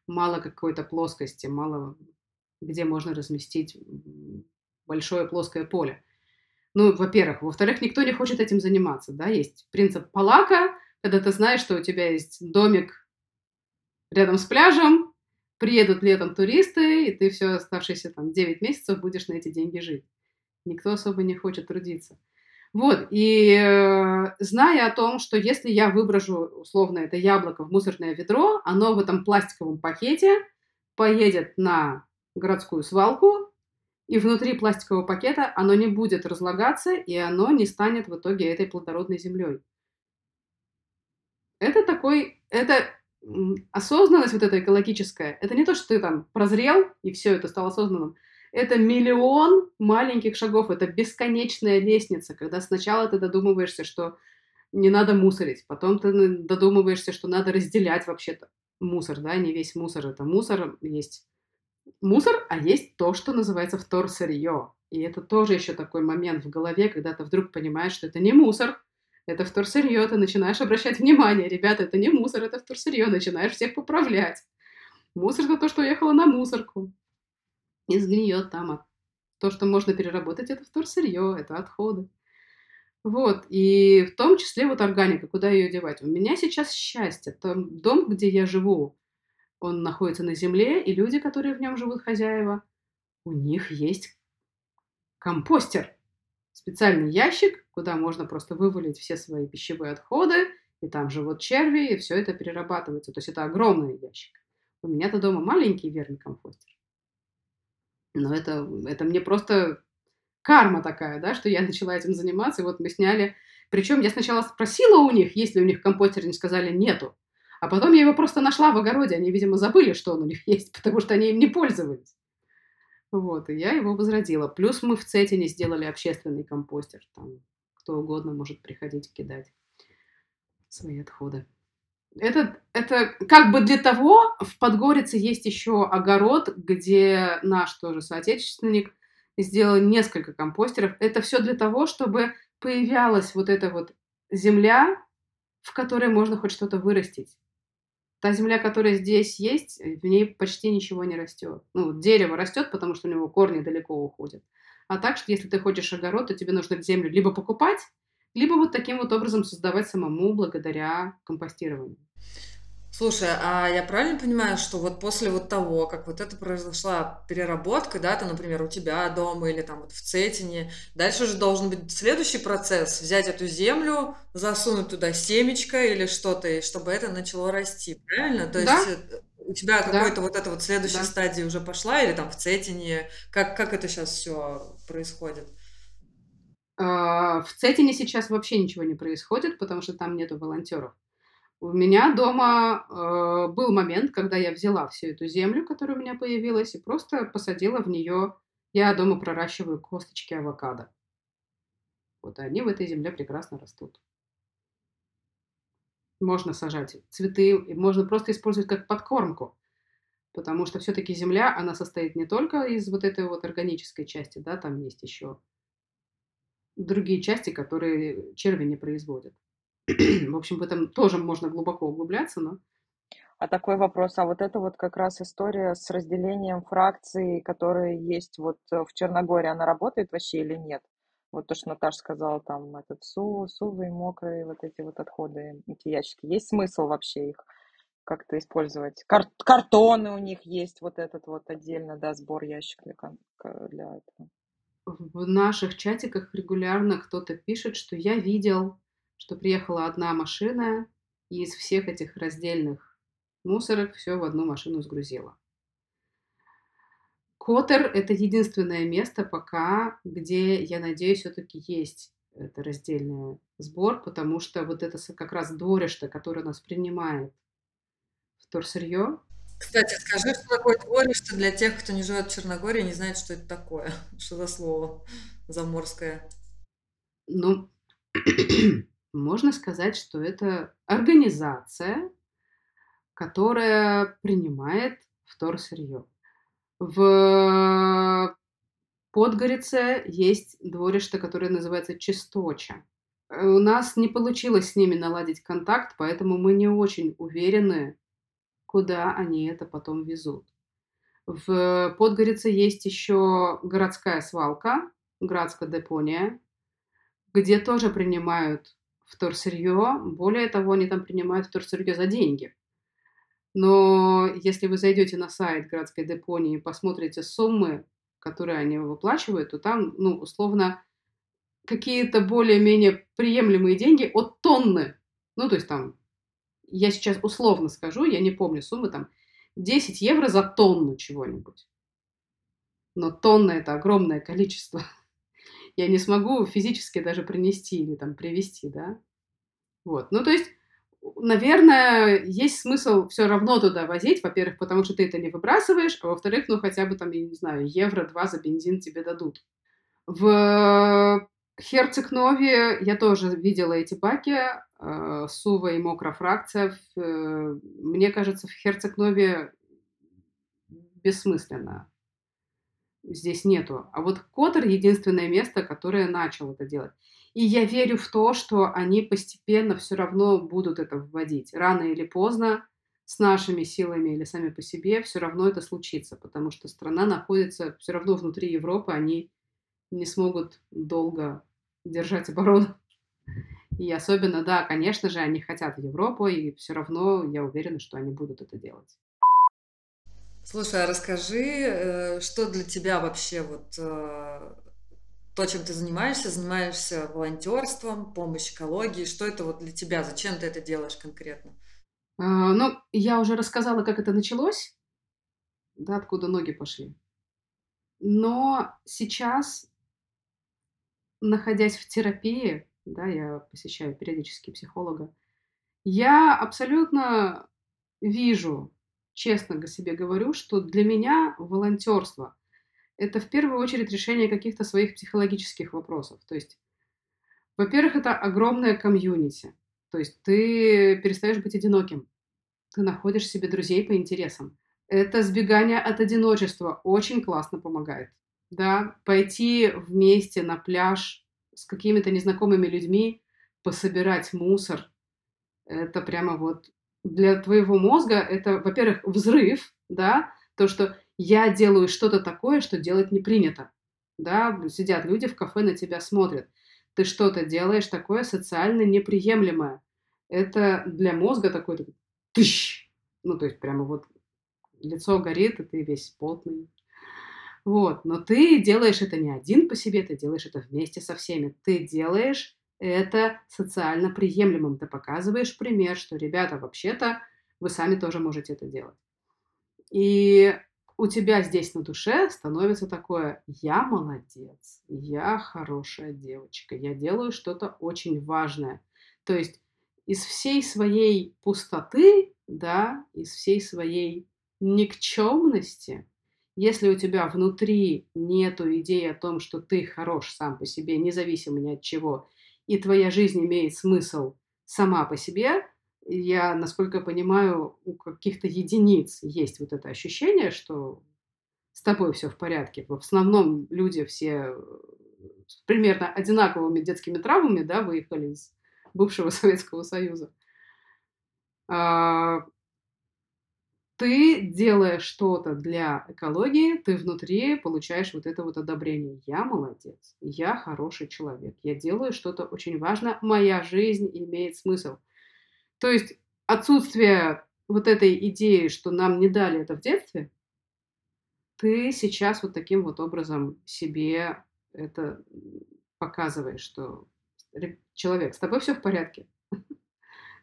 Мало какой-то плоскости, мало где можно разместить большое плоское поле. Ну, во-первых. Во-вторых, никто не хочет этим заниматься, да. Есть принцип Палака, когда ты знаешь, что у тебя есть домик рядом с пляжем, приедут летом туристы, и ты все оставшиеся там 9 месяцев будешь на эти деньги жить. Никто особо не хочет трудиться. Вот, и э, зная о том, что если я выброшу, условно, это яблоко в мусорное ведро, оно в этом пластиковом пакете поедет на городскую свалку, и внутри пластикового пакета оно не будет разлагаться, и оно не станет в итоге этой плодородной землей. Это такой, это осознанность вот эта экологическая. Это не то, что ты там прозрел, и все, это стало осознанным. Это миллион маленьких шагов, это бесконечная лестница, когда сначала ты додумываешься, что не надо мусорить, потом ты додумываешься, что надо разделять вообще-то мусор, да, не весь мусор, это мусор, есть мусор, а есть то, что называется вторсырье. И это тоже еще такой момент в голове, когда ты вдруг понимаешь, что это не мусор, это вторсырье, ты начинаешь обращать внимание, ребята, это не мусор, это вторсырье, начинаешь всех поправлять. Мусор это то, что уехало на мусорку и сгниет там. А то, что можно переработать, это вторсырье, это отходы. Вот, и в том числе вот органика, куда ее девать. У меня сейчас счастье. Там дом, где я живу, он находится на земле, и люди, которые в нем живут, хозяева, у них есть компостер. Специальный ящик, куда можно просто вывалить все свои пищевые отходы, и там живут черви, и все это перерабатывается. То есть это огромный ящик. У меня-то дома маленький вермикомпостер. Но это, это мне просто карма такая, да, что я начала этим заниматься, и вот мы сняли... Причем я сначала спросила у них, есть ли у них компостер, они сказали, нету. А потом я его просто нашла в огороде, они, видимо, забыли, что он у них <laughs> есть, потому что они им не пользовались. Вот, и я его возродила. Плюс мы в Цетине сделали общественный компостер, там кто угодно может приходить кидать свои отходы. Это, это как бы для того, в Подгорице есть еще огород, где наш тоже соотечественник сделал несколько компостеров. Это все для того, чтобы появлялась вот эта вот земля, в которой можно хоть что-то вырастить. Та земля, которая здесь есть, в ней почти ничего не растет. Ну, дерево растет, потому что у него корни далеко уходят. А так, что если ты хочешь огород, то тебе нужно землю либо покупать, либо вот таким вот образом создавать самому благодаря компостированию. Слушай, а я правильно понимаю, что вот после вот того, как вот это произошла переработка, да, то, например, у тебя дома или там вот в Цетине, дальше же должен быть следующий процесс, взять эту землю, засунуть туда семечко или что-то, чтобы это начало расти, правильно? То Да. есть э, у тебя Да. какой-то вот эта вот следующая Да. стадия уже пошла, или там в Цетине, как, как это сейчас все происходит? А, В Цетине сейчас вообще ничего не происходит, потому что там нету волонтеров. У меня дома э, был момент, когда я взяла всю эту землю, которая у меня появилась, и просто посадила в нее. Я дома проращиваю косточки авокадо. Вот они в этой земле прекрасно растут. Можно сажать цветы, и можно просто использовать как подкормку. Потому что все-таки земля, она состоит не только из вот этой вот органической части, да, там есть еще другие части, которые черви не производят. В общем, в этом тоже можно глубоко углубляться, но А такой вопрос, а вот это вот как раз история с разделением фракций, которые есть вот э, в Черногории, она работает вообще или нет? Вот то, что Наташа сказала, там этот су, сувы, мокрые, вот эти вот отходы, эти ящики. Есть смысл вообще их как-то использовать? Кар- картоны у них есть, вот этот вот отдельно, да, сбор ящик для, для этого. В наших чатиках регулярно кто-то пишет, что я видел, что приехала одна машина и из всех этих раздельных мусорок все в одну машину сгрузила. Котер – это единственное место пока, где, я надеюсь, все-таки есть это раздельный сбор, потому что вот это как раз дворишто, которое нас принимает вторсырье, Кстати, скажи, что такое творишься для тех, кто не живет в Черногории, не знает, что это такое. <laughs> Что за слово заморское? Ну, <clears throat> можно сказать, что это организация, которая принимает вторсырье. В Подгорице есть дворище, которое называется Чисточа. У нас не получилось с ними наладить контакт, поэтому мы не очень уверены, куда они это потом везут. В Подгорице есть еще городская свалка, городская депония, где тоже принимают вторсырье. Более того, они там принимают вторсырье за деньги. Но если вы зайдете на сайт городской депонии и посмотрите суммы, которые они выплачивают, то там, ну, условно, какие-то более-менее приемлемые деньги от тонны. Ну, то есть там я сейчас условно скажу, я не помню суммы, там 10 евро за тонну чего-нибудь. Но тонна это огромное количество. <laughs> Я не смогу физически даже принести или там привезти, да. Вот. Ну, то есть, наверное, есть смысл все равно туда возить, во-первых, потому что ты это не выбрасываешь, а во-вторых, ну, хотя бы там, я не знаю, евро-два за бензин тебе дадут. В Херцег-Нове я тоже видела эти баки, э, Сува и Мокрофракция. Э, мне кажется, в Херцег-Нове бессмысленно. Здесь нету. А вот Котор — единственное место, которое начал это делать. И я верю в то, что они постепенно все равно будут это вводить. Рано или поздно, с нашими силами или сами по себе, все равно это случится, потому что страна находится все равно внутри Европы, они не смогут долго держать оборону. И особенно, да, конечно же, они хотят в Европу, и все равно я уверена, что они будут это делать. Слушай, а расскажи, э, что для тебя вообще вот э, то, чем ты занимаешься, занимаешься волонтерством, помощь экологии, что это вот для тебя, зачем ты это делаешь конкретно? А, ну, я уже рассказала, как это началось, да, откуда ноги пошли. Но сейчас находясь в терапии, да, я посещаю периодически психолога, я абсолютно вижу, честно себе говорю, что для меня волонтерство – это в первую очередь решение каких-то своих психологических вопросов. То есть, во-первых, это огромное комьюнити. То есть ты перестаешь быть одиноким. Ты находишь себе друзей по интересам. Это сбегание от одиночества очень классно помогает да, пойти вместе на пляж с какими-то незнакомыми людьми, пособирать мусор. Это прямо вот для твоего мозга это, во-первых, взрыв, да, то, что я делаю что-то такое, что делать не принято. Да, сидят люди в кафе, на тебя смотрят. Ты что-то делаешь такое социально неприемлемое. Это для мозга такой, тыщ. Ну, то есть прямо вот лицо горит, и ты весь потный, вот, но ты делаешь это не один по себе, ты делаешь это вместе со всеми. Ты делаешь это социально приемлемым. Ты показываешь пример, что, ребята, вообще-то вы сами тоже можете это делать. И у тебя здесь на душе становится такое «я молодец, я хорошая девочка, я делаю что-то очень важное». То есть из всей своей пустоты, да, из всей своей никчемности если у тебя внутри нету идеи о том, что ты хорош сам по себе, независимо ни от чего, и твоя жизнь имеет смысл сама по себе, я, насколько понимаю, у каких-то единиц есть вот это ощущение, что с тобой все в порядке. В основном люди все с примерно одинаковыми детскими травмами, да, выехали из бывшего <laughs> Советского Союза. А, ты, делая что-то для экологии, ты внутри получаешь вот это вот одобрение. Я молодец, я хороший человек, я делаю что-то очень важное, моя жизнь имеет смысл. То есть отсутствие вот этой идеи, что нам не дали это в детстве, ты сейчас вот таким вот образом себе это показываешь, что человек, с тобой все в порядке. <laughs>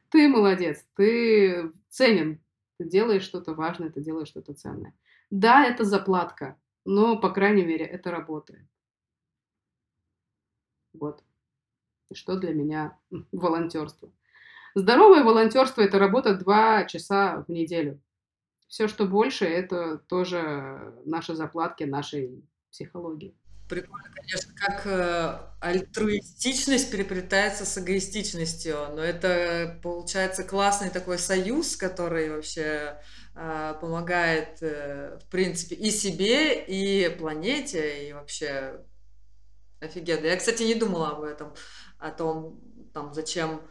Ты молодец, ты ценен, ты делаешь что-то важное, ты делаешь что-то ценное. Да, это заплатка, но, по крайней мере, это работает. Вот. И что для меня <laughs> волонтерство? Здоровое волонтерство – это работа два часа в неделю. Все, что больше, это тоже наши заплатки нашей психологии. Прикольно, конечно, как э, альтруистичность переплетается с эгоистичностью, но это получается классный такой союз, который вообще э, помогает, э, в принципе, и себе, и планете, и вообще офигенно. Я, кстати, не думала об этом, о том, там, зачем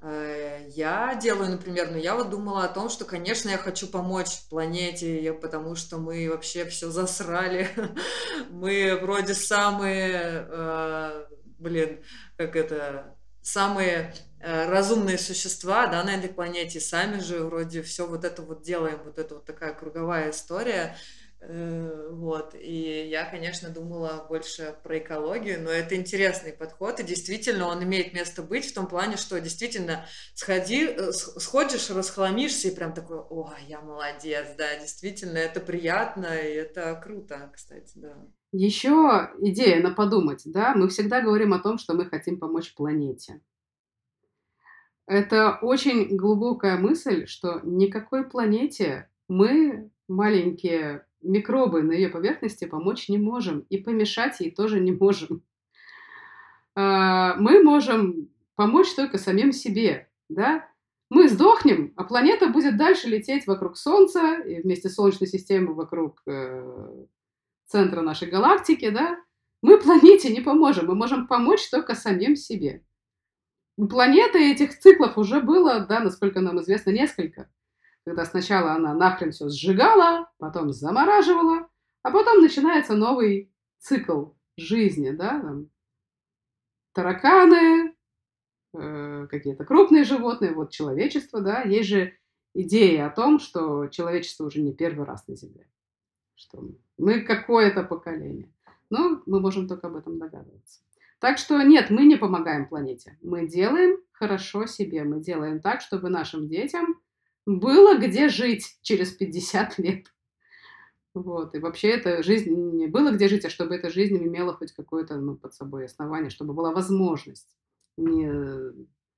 я делаю, например, ну, я вот думала о том, что, конечно, я хочу помочь планете, потому что мы вообще все засрали. <laughs> Мы вроде самые, э, блин, как это, самые э, разумные существа, да, на этой планете, сами же вроде все вот это вот делаем, вот это вот такая круговая история. Э, вот, и я, конечно, думала больше про экологию, но это интересный подход, и действительно он имеет место быть в том плане, что действительно сходи, э, сходишь, расхламишься и прям такой, о, я молодец, да, действительно, это приятно, и это круто, кстати, да. Еще идея на подумать, да, мы всегда говорим о том, что мы хотим помочь планете. Это очень глубокая мысль, что никакой планете мы, маленькие микробы на ее поверхности помочь не можем, и помешать ей тоже не можем. А, мы можем помочь только самим себе, да? Мы сдохнем, а планета будет дальше лететь вокруг Солнца и вместе с Солнечной системой вокруг э, центра нашей галактики, да? Мы планете не поможем, мы можем помочь только самим себе. У планеты этих циклов уже было, да, насколько нам известно, несколько когда сначала она нахрен все сжигала, потом замораживала, а потом начинается новый цикл жизни, да, там, тараканы, э, какие-то крупные животные, вот человечество, да, есть же идея о том, что человечество уже не первый раз на Земле, что мы какое-то поколение. Но мы можем только об этом догадываться. Так что нет, мы не помогаем планете. Мы делаем хорошо себе. Мы делаем так, чтобы нашим детям было где жить через 50 лет. Вот. И вообще эта жизнь не было где жить, а чтобы эта жизнь имела хоть какое-то ну, под собой основание, чтобы была возможность не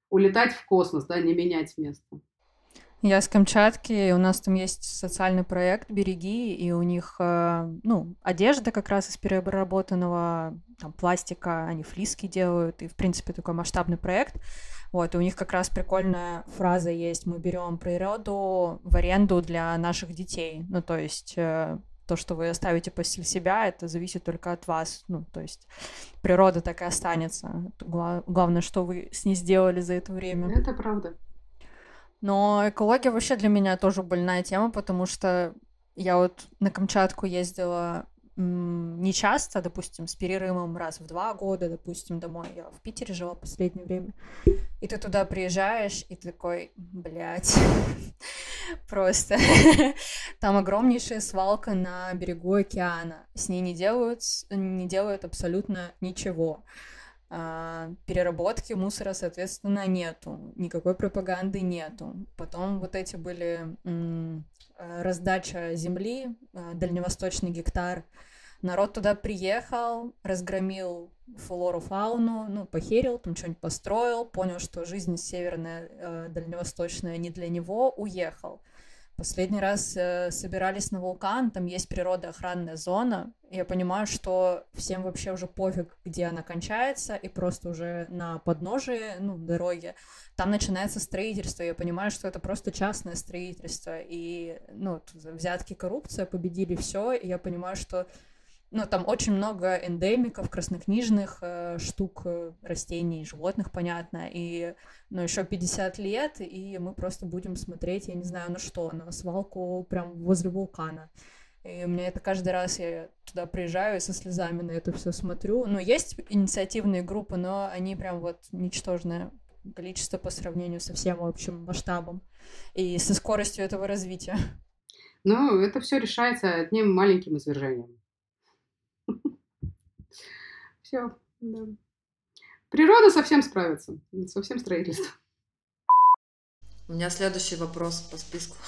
улетать в космос, да, не менять место. Я с Камчатки, у нас там есть социальный проект «Береги», и у них, э, ну, одежда как раз из переработанного там, пластика, они флиски делают, и, в принципе, такой масштабный проект. Вот, и у них как раз прикольная фраза есть, мы берем природу в аренду для наших детей. Ну, то есть э, то, что вы оставите после себя, это зависит только от вас. Ну, то есть природа так и останется. Гла- главное, что вы с ней сделали за это время. Это правда. Но экология вообще для меня тоже больная тема, потому что я вот на Камчатку ездила не часто, допустим, с перерывом раз в два года, допустим, домой. Я в Питере жила в последнее время. И ты туда приезжаешь, и ты такой, блядь, <laughs> просто. <laughs> Там огромнейшая свалка на берегу океана. С ней не делают, не делают абсолютно ничего. А, переработки мусора, соответственно, нету, никакой пропаганды нету. Потом вот эти были э, раздача земли, э, дальневосточный гектар, народ туда приехал, разгромил флору, фауну, ну, похерил, там что-нибудь построил, понял, что жизнь северная, дальневосточная не для него, уехал. Последний раз э, собирались на вулкан, там есть природоохранная зона. Я понимаю, что всем вообще уже пофиг, где она кончается, и просто уже на подножии, ну, дороги, там начинается строительство. Я понимаю, что это просто частное строительство, и, ну, взятки, коррупция победили все, и я понимаю, что ну, там очень много эндемиков, краснокнижных э, штук, э, растений, животных, понятно, и, ну, еще 50 лет, и мы просто будем смотреть, я не знаю, на что, на свалку прям возле вулкана. И мне это каждый раз я туда приезжаю и со слезами на это все смотрю. Ну, есть инициативные группы, но они прям вот ничтожное количество по сравнению со всем общим масштабом и со скоростью этого развития. Ну, это все решается одним маленьким извержением. Все, да. Природа совсем справится, со всем строительством. У меня следующий вопрос по списку. <laughs>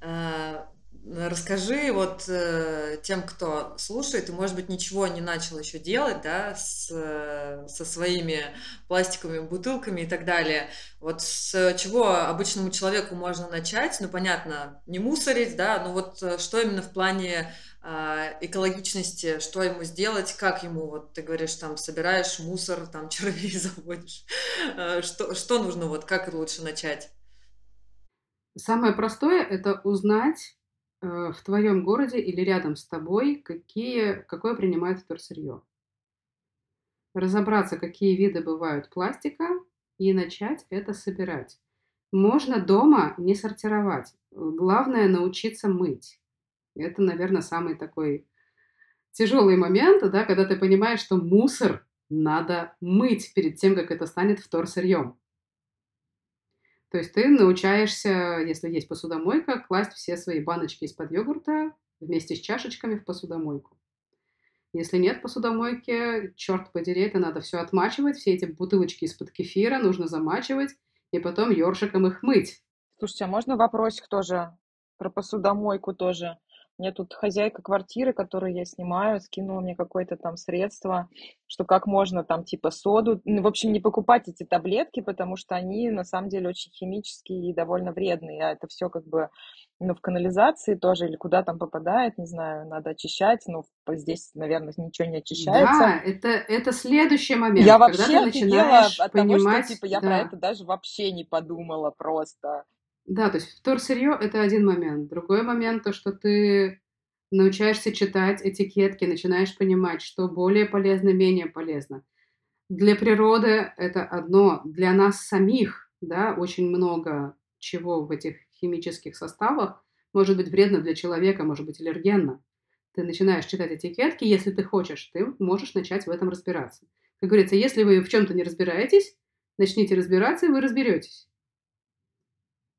Э, расскажи вот э, тем, кто слушает и, может быть, ничего не начал еще делать, да, с, э, со своими пластиковыми бутылками и так далее. Вот с чего обычному человеку можно начать? Ну, понятно, не мусорить, да, но вот что именно в плане экологичности, что ему сделать, как ему, вот ты говоришь, там, собираешь мусор, там, <laughs> червей заводишь, э, что, что нужно, вот, как лучше начать? Самое простое – это узнать э, в твоем городе или рядом с тобой, какие, какое принимают вторсырье. Разобраться, какие виды бывают пластика, и начать это собирать. Можно дома не сортировать. Главное научиться мыть. Это, наверное, самый такой тяжелый момент, да, когда ты понимаешь, что мусор надо мыть перед тем, как это станет вторсырьем. То есть ты научаешься, если есть посудомойка, класть все свои баночки из-под йогурта вместе с чашечками в посудомойку. Если нет посудомойки, черт подери, это надо все отмачивать, все эти бутылочки из-под кефира нужно замачивать и потом ёршиком их мыть. Слушайте, а можно вопросик тоже про посудомойку тоже? Мне тут хозяйка квартиры, которую я снимаю, скинула мне какое-то там средство, что как можно там типа соду, ну, в общем, не покупать эти таблетки, потому что они на самом деле очень химические и довольно вредные, а это все как бы ну, в канализации тоже или куда там попадает, не знаю, надо очищать, но здесь, наверное, ничего не очищается. Да, это, это следующий момент, я когда вообще ты начинаешь от понимать... того, что, типа, я да. про это даже вообще не подумала просто. Да, то есть вторсырье – это один момент. Другой момент – то, что ты научаешься читать этикетки, начинаешь понимать, что более полезно, менее полезно. Для природы это одно, для нас самих, да, очень много чего в этих химических составах может быть вредно для человека, может быть аллергенно. Ты начинаешь читать этикетки, если ты хочешь, ты можешь начать в этом разбираться. Как говорится, если вы в чем-то не разбираетесь, начните разбираться, и вы разберетесь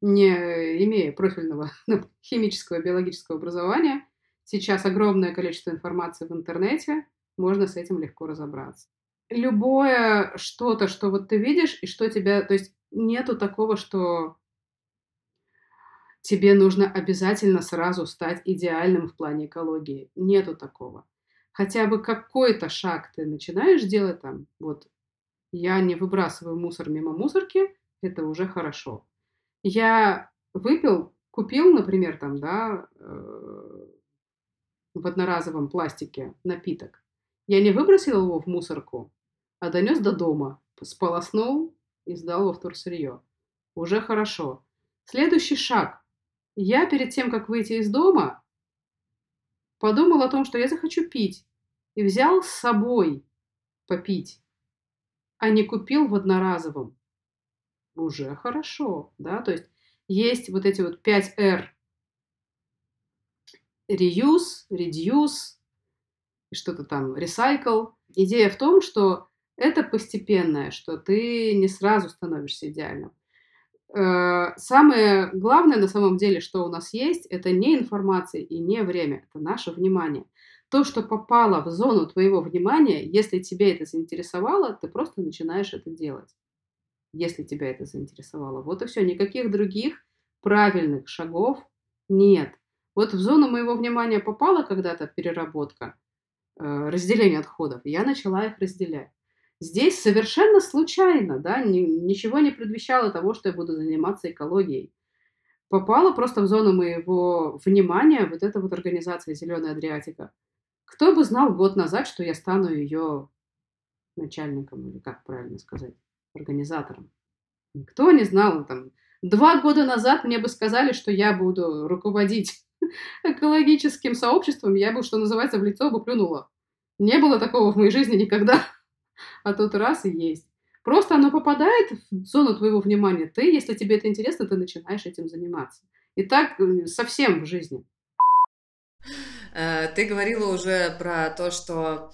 не имея профильного <laughs> ну, химического, биологического образования, сейчас огромное количество информации в интернете, можно с этим легко разобраться. Любое что-то, что вот ты видишь, и что тебя... То есть нету такого, что тебе нужно обязательно сразу стать идеальным в плане экологии. Нету такого. Хотя бы какой-то шаг ты начинаешь делать там, вот я не выбрасываю мусор мимо мусорки, это уже хорошо. Я выпил, купил, например, там, да, э, в одноразовом пластике напиток. Я не выбросил его в мусорку, а донес до дома, сполоснул и сдал его в турсырье. Уже хорошо. Следующий шаг. Я перед тем, как выйти из дома, подумал о том, что я захочу пить, и взял с собой попить, а не купил в одноразовом уже хорошо, да, то есть есть вот эти вот 5 R. Reuse, reduce, что-то там, recycle. Идея в том, что это постепенное, что ты не сразу становишься идеальным. Э, самое главное на самом деле, что у нас есть, это не информация и не время, это наше внимание. То, что попало в зону твоего внимания, если тебе это заинтересовало, ты просто начинаешь это делать если тебя это заинтересовало. Вот и все, никаких других правильных шагов нет. Вот в зону моего внимания попала когда-то переработка, э, разделение отходов, я начала их разделять. Здесь совершенно случайно, да, ни, ничего не предвещало того, что я буду заниматься экологией. Попала просто в зону моего внимания вот эта вот организация «Зеленая Адриатика». Кто бы знал год назад, что я стану ее начальником, или как правильно сказать организатором. Никто не знал. Там, два года назад мне бы сказали, что я буду руководить <laughs> экологическим сообществом, я бы, что называется, в лицо бы плюнула. Не было такого в моей жизни никогда. <laughs> А тут раз и есть. Просто оно попадает в зону твоего внимания. Ты, если тебе это интересно, ты начинаешь этим заниматься. И так совсем в жизни. Э, ты говорила уже про то, что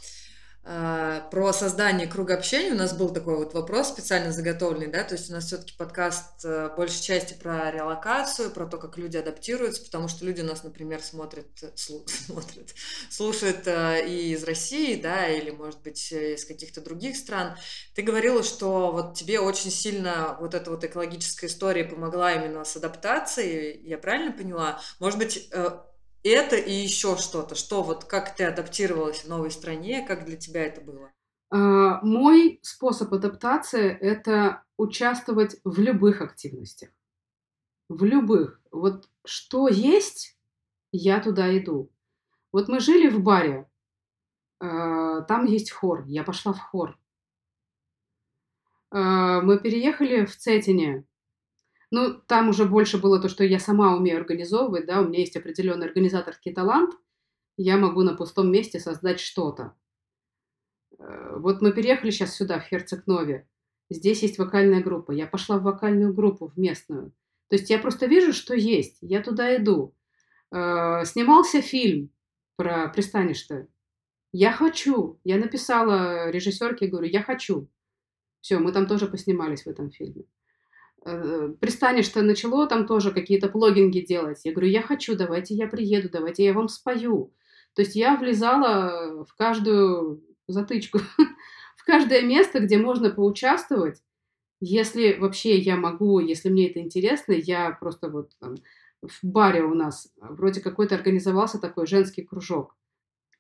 про создание круга общения. У нас был такой вот вопрос специально заготовленный, да, то есть у нас все-таки подкаст э, большей части про реалокацию, про то, как люди адаптируются, потому что люди у нас, например, смотрят, слу, <laughs> смотрят слушают э, и из России, да, или, может быть, из каких-то других стран. Ты говорила, что вот тебе очень сильно вот эта вот экологическая история помогла именно с адаптацией, я правильно поняла? Может быть, э, это и еще что-то? Что вот, как ты адаптировалась в новой стране, как для тебя это было? А, мой способ адаптации – это участвовать в любых активностях. В любых. Вот что есть, я туда иду. Вот мы жили в баре, а, там есть хор, я пошла в хор. А, мы переехали в Цетине, ну, там уже больше было то, что я сама умею организовывать, да, у меня есть определенный организаторский талант, я могу на пустом месте создать что-то. Э, вот мы переехали сейчас сюда, в Херцег-Нове. Здесь есть вокальная группа. Я пошла в вокальную группу, в местную. То есть я просто вижу, что есть. Я туда иду. Э, снимался фильм про пристанище. Я хочу. Я написала режиссерке, говорю, я хочу. Все, мы там тоже поснимались в этом фильме. Э, пристанище начало там тоже какие-то плогинги делать. Я говорю, я хочу, давайте я приеду, давайте я вам спою. То есть я влезала в каждую затычку, <laughs> в каждое место, где можно поучаствовать. Если вообще я могу, если мне это интересно, я просто вот там, в баре у нас вроде какой-то организовался такой женский кружок.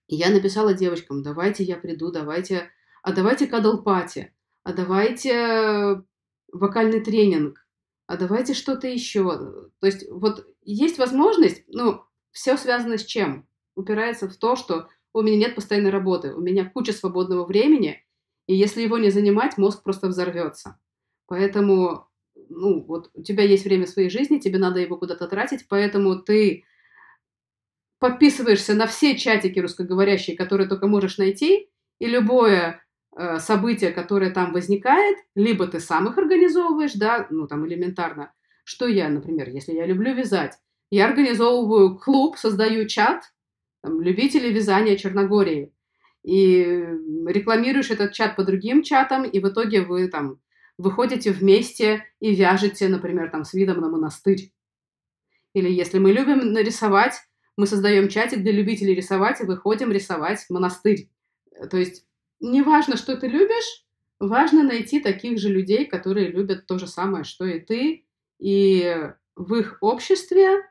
И я написала девочкам, давайте я приду, давайте, а давайте кадл-пати, а давайте вокальный тренинг, а давайте что-то еще. То есть вот есть возможность, ну, все связано с чем? Упирается в то, что у меня нет постоянной работы, у меня куча свободного времени, и если его не занимать, мозг просто взорвется. Поэтому, ну, вот у тебя есть время в своей жизни, тебе надо его куда-то тратить, поэтому ты подписываешься на все чатики русскоговорящие, которые только можешь найти, и любое Э, события, которое там возникает, либо ты сам их организовываешь, да, ну там элементарно. Что я, например, если я люблю вязать, я организовываю клуб, создаю чат там, любителей вязания Черногории. И рекламируешь этот чат по другим чатам, и в итоге вы там выходите вместе и вяжете, например, там с видом на монастырь. Или если мы любим нарисовать, мы создаем чатик для любителей рисовать и выходим рисовать монастырь. То есть не важно, что ты любишь, важно найти таких же людей, которые любят то же самое, что и ты, и в их обществе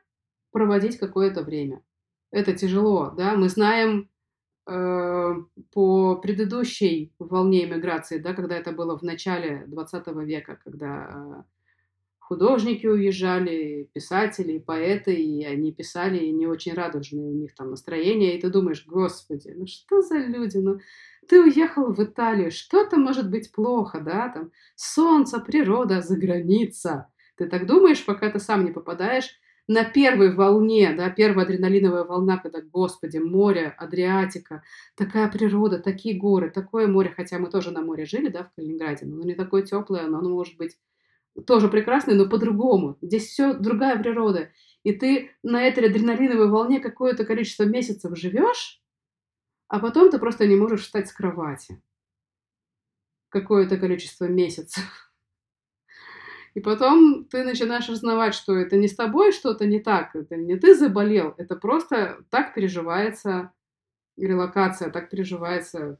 проводить какое-то время. Это тяжело, да, мы знаем э, по предыдущей волне иммиграции, да, когда это было в начале 20 века, когда художники уезжали, писатели, поэты, и они писали, и не очень радужные у них там настроение, и ты думаешь, господи, ну что за люди, ну ты уехал в Италию, что-то может быть плохо, да, там солнце, природа, за граница. Ты так думаешь, пока ты сам не попадаешь на первой волне, да, первая адреналиновая волна, когда, господи, море, Адриатика, такая природа, такие горы, такое море, хотя мы тоже на море жили, да, в Калининграде, но не такое теплое, но оно может быть тоже прекрасный, но по-другому. Здесь все другая природа. И ты на этой адреналиновой волне какое-то количество месяцев живешь, а потом ты просто не можешь встать с кровати. Какое-то количество месяцев. И потом ты начинаешь узнавать, что это не с тобой что-то не так, это не ты заболел, это просто так переживается релокация, так переживается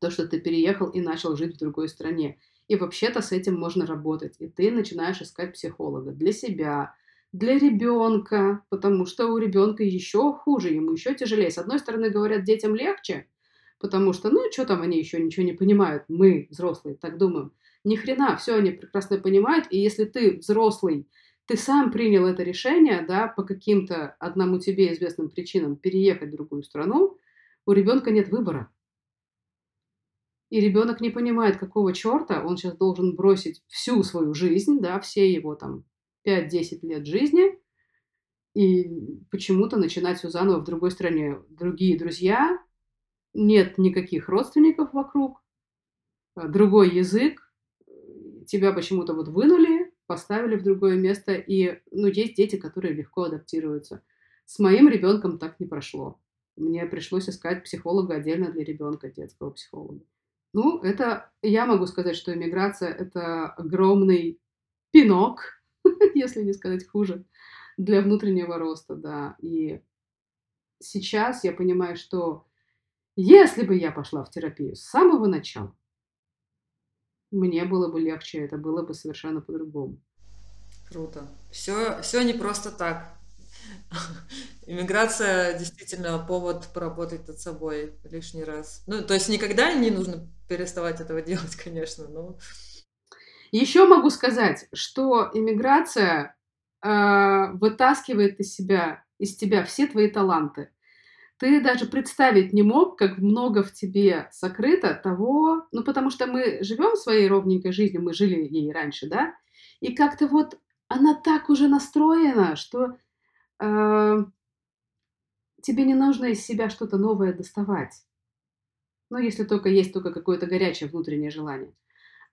то, что ты переехал и начал жить в другой стране. И вообще-то с этим можно работать. И ты начинаешь искать психолога для себя, для ребенка, потому что у ребенка еще хуже, ему еще тяжелее. С одной стороны, говорят, детям легче, потому что, ну, что там они еще ничего не понимают, мы, взрослые, так думаем. Ни хрена, все они прекрасно понимают, и если ты взрослый, ты сам принял это решение, да, по каким-то одному тебе известным причинам переехать в другую страну, у ребенка нет выбора и ребенок не понимает, какого черта он сейчас должен бросить всю свою жизнь, да, все его там 5-10 лет жизни, и почему-то начинать все заново в другой стране. Другие друзья, нет никаких родственников вокруг, э, другой язык, тебя почему-то вот вынули, поставили в другое место, и, ну, есть дети, которые легко адаптируются. С моим ребенком так не прошло. Мне пришлось искать психолога отдельно для ребенка, детского психолога. Ну, это, я могу сказать, что иммиграция – это огромный пинок, <laughs> если не сказать хуже, для внутреннего роста, да. И сейчас я понимаю, что если бы я пошла в терапию с самого начала, мне было бы легче, это было бы совершенно по-другому. Круто. Все, все не просто так. <laughs> Иммиграция действительно повод поработать над собой лишний раз. Ну, то есть никогда не нужно переставать этого <laughs> делать, конечно, но... Еще могу сказать, что иммиграция э, вытаскивает из себя, из тебя все твои таланты. Ты даже представить не мог, как много в тебе сокрыто того, ну потому что мы живем своей ровненькой жизнью, мы жили ей раньше, да, и как-то вот она так уже настроена, что тебе не нужно из себя что-то новое доставать. Ну, если только есть только какое-то горячее внутреннее желание.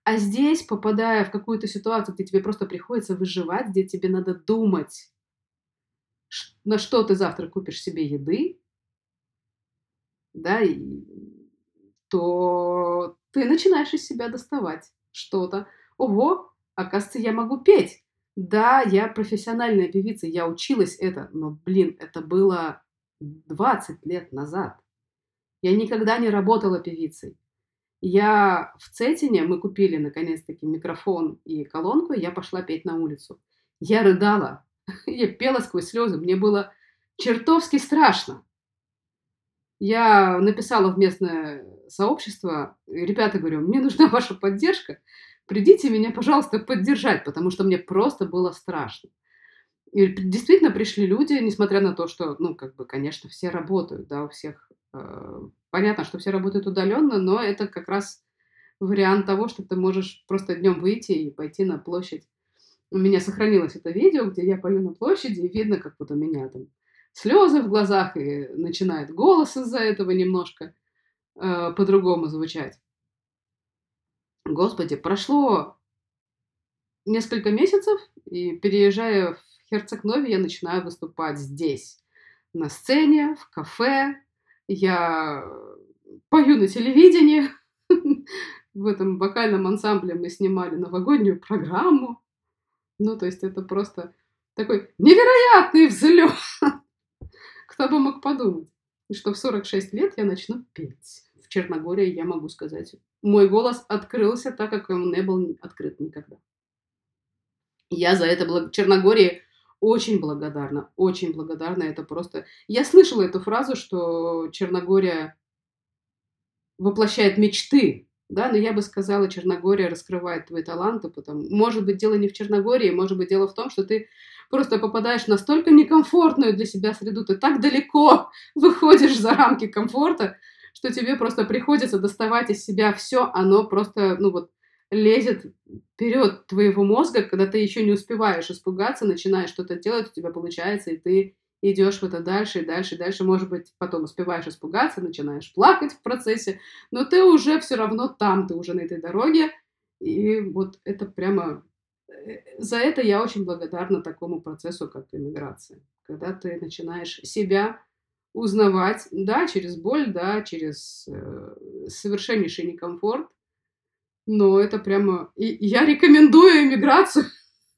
А здесь, попадая в какую-то ситуацию, где тебе просто приходится выживать, где тебе надо думать, на что ты завтра купишь себе еды, да, и, то ты начинаешь из себя доставать что-то. Ого, оказывается, я могу петь. Да, я профессиональная певица, я училась это, но, блин, это было 20 лет назад. Я никогда не работала певицей. Я в Цетине, мы купили наконец-таки микрофон и колонку, и я пошла петь на улицу. Я рыдала, <laughs> я пела сквозь слезы, мне было чертовски страшно. Я написала в местное сообщество, ребята, говорю, мне нужна ваша поддержка, придите меня, пожалуйста, поддержать, потому что мне просто было страшно. И действительно пришли люди, несмотря на то, что, ну, как бы, конечно, все работают, да, у всех э, понятно, что все работают удаленно, но это как раз вариант того, что ты можешь просто днем выйти и пойти на площадь. У меня сохранилось это видео, где я пою на площади, и видно, как вот у меня там слезы в глазах, и начинает голос из-за этого немножко э, по-другому звучать. Господи, прошло несколько месяцев, и переезжая в Херцег-Нови я начинаю выступать здесь, на сцене, в кафе. Я пою на телевидении. <laughs> В этом вокальном ансамбле мы снимали новогоднюю программу. Ну, то есть это просто такой невероятный взлет. <laughs> Кто бы мог подумать, что в 46 лет я начну петь. Черногории я могу сказать, мой голос открылся так, как он не был открыт никогда. Я за это благ... Черногории очень благодарна, очень благодарна. Это просто... Я слышала эту фразу, что Черногория воплощает мечты, да, но я бы сказала, Черногория раскрывает твои таланты, потому, может быть, дело не в Черногории, может быть, дело в том, что ты просто попадаешь в настолько некомфортную для себя среду, ты так далеко <laughs> выходишь за рамки комфорта, что тебе просто приходится доставать из себя все, оно просто, ну вот, лезет вперед твоего мозга, когда ты еще не успеваешь испугаться, начинаешь что-то делать, у тебя получается, и ты идешь в это дальше и дальше и дальше, может быть, потом успеваешь испугаться, начинаешь плакать в процессе, но ты уже все равно там, ты уже на этой дороге, и вот это прямо... Э, за это я очень благодарна такому процессу, как иммиграция. Когда ты начинаешь себя узнавать, да, через боль, да, через э, совершеннейший некомфорт, но это прямо... И я рекомендую иммиграцию,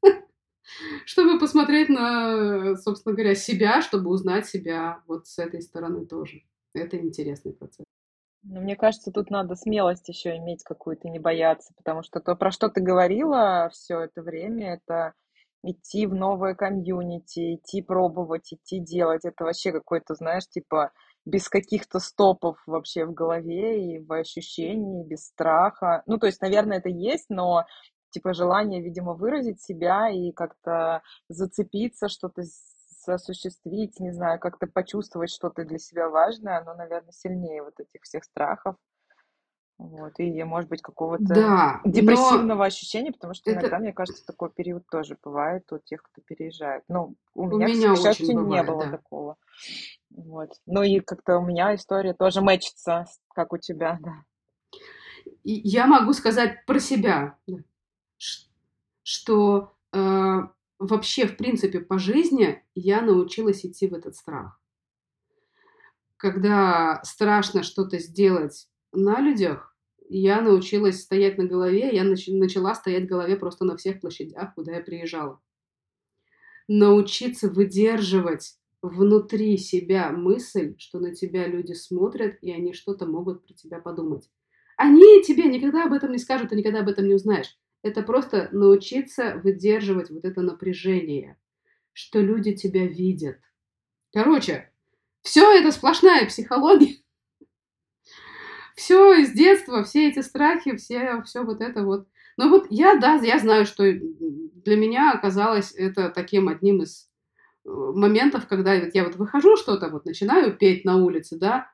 <laughs> чтобы посмотреть на, собственно говоря, себя, чтобы узнать себя вот с этой стороны тоже. Это интересный процесс. Ну, мне кажется, тут надо смелость еще иметь какую-то, не бояться, потому что то, про что ты говорила все это время, это идти в новое комьюнити, идти пробовать, идти делать. Это вообще какой-то, знаешь, типа без каких-то стопов вообще в голове и в ощущении, без страха. Ну, то есть, наверное, это есть, но типа желание, видимо, выразить себя и как-то зацепиться, что-то осуществить, не знаю, как-то почувствовать что-то для себя важное, оно, наверное, сильнее вот этих всех страхов. Вот, и, может быть, какого-то да, депрессивного ощущения, потому что это... иногда, мне кажется, такой период тоже бывает у тех, кто переезжает. Ну, у, у меня, меня, к счастью, бывает, не было да. такого. Вот. Ну и как-то у меня история тоже мэчится, как у тебя, <laughs> да. Я могу сказать про себя, что э, вообще, в принципе, по жизни я научилась идти в этот страх. Когда страшно что-то сделать на людях, я научилась стоять на голове, я нач- начала стоять голове просто на всех площадях, куда я приезжала. Научиться выдерживать внутри себя мысль, что на тебя люди смотрят, и они что-то могут про тебя подумать. Они тебе никогда об этом не скажут, ты никогда об этом не узнаешь. Это просто научиться выдерживать вот это напряжение, что люди тебя видят. Короче, все это сплошная психология. Все из детства, все эти страхи, все, все вот это вот. Но вот я, да, я знаю, что для меня оказалось это таким одним из э, моментов, когда я вот выхожу что-то, вот начинаю петь на улице, да,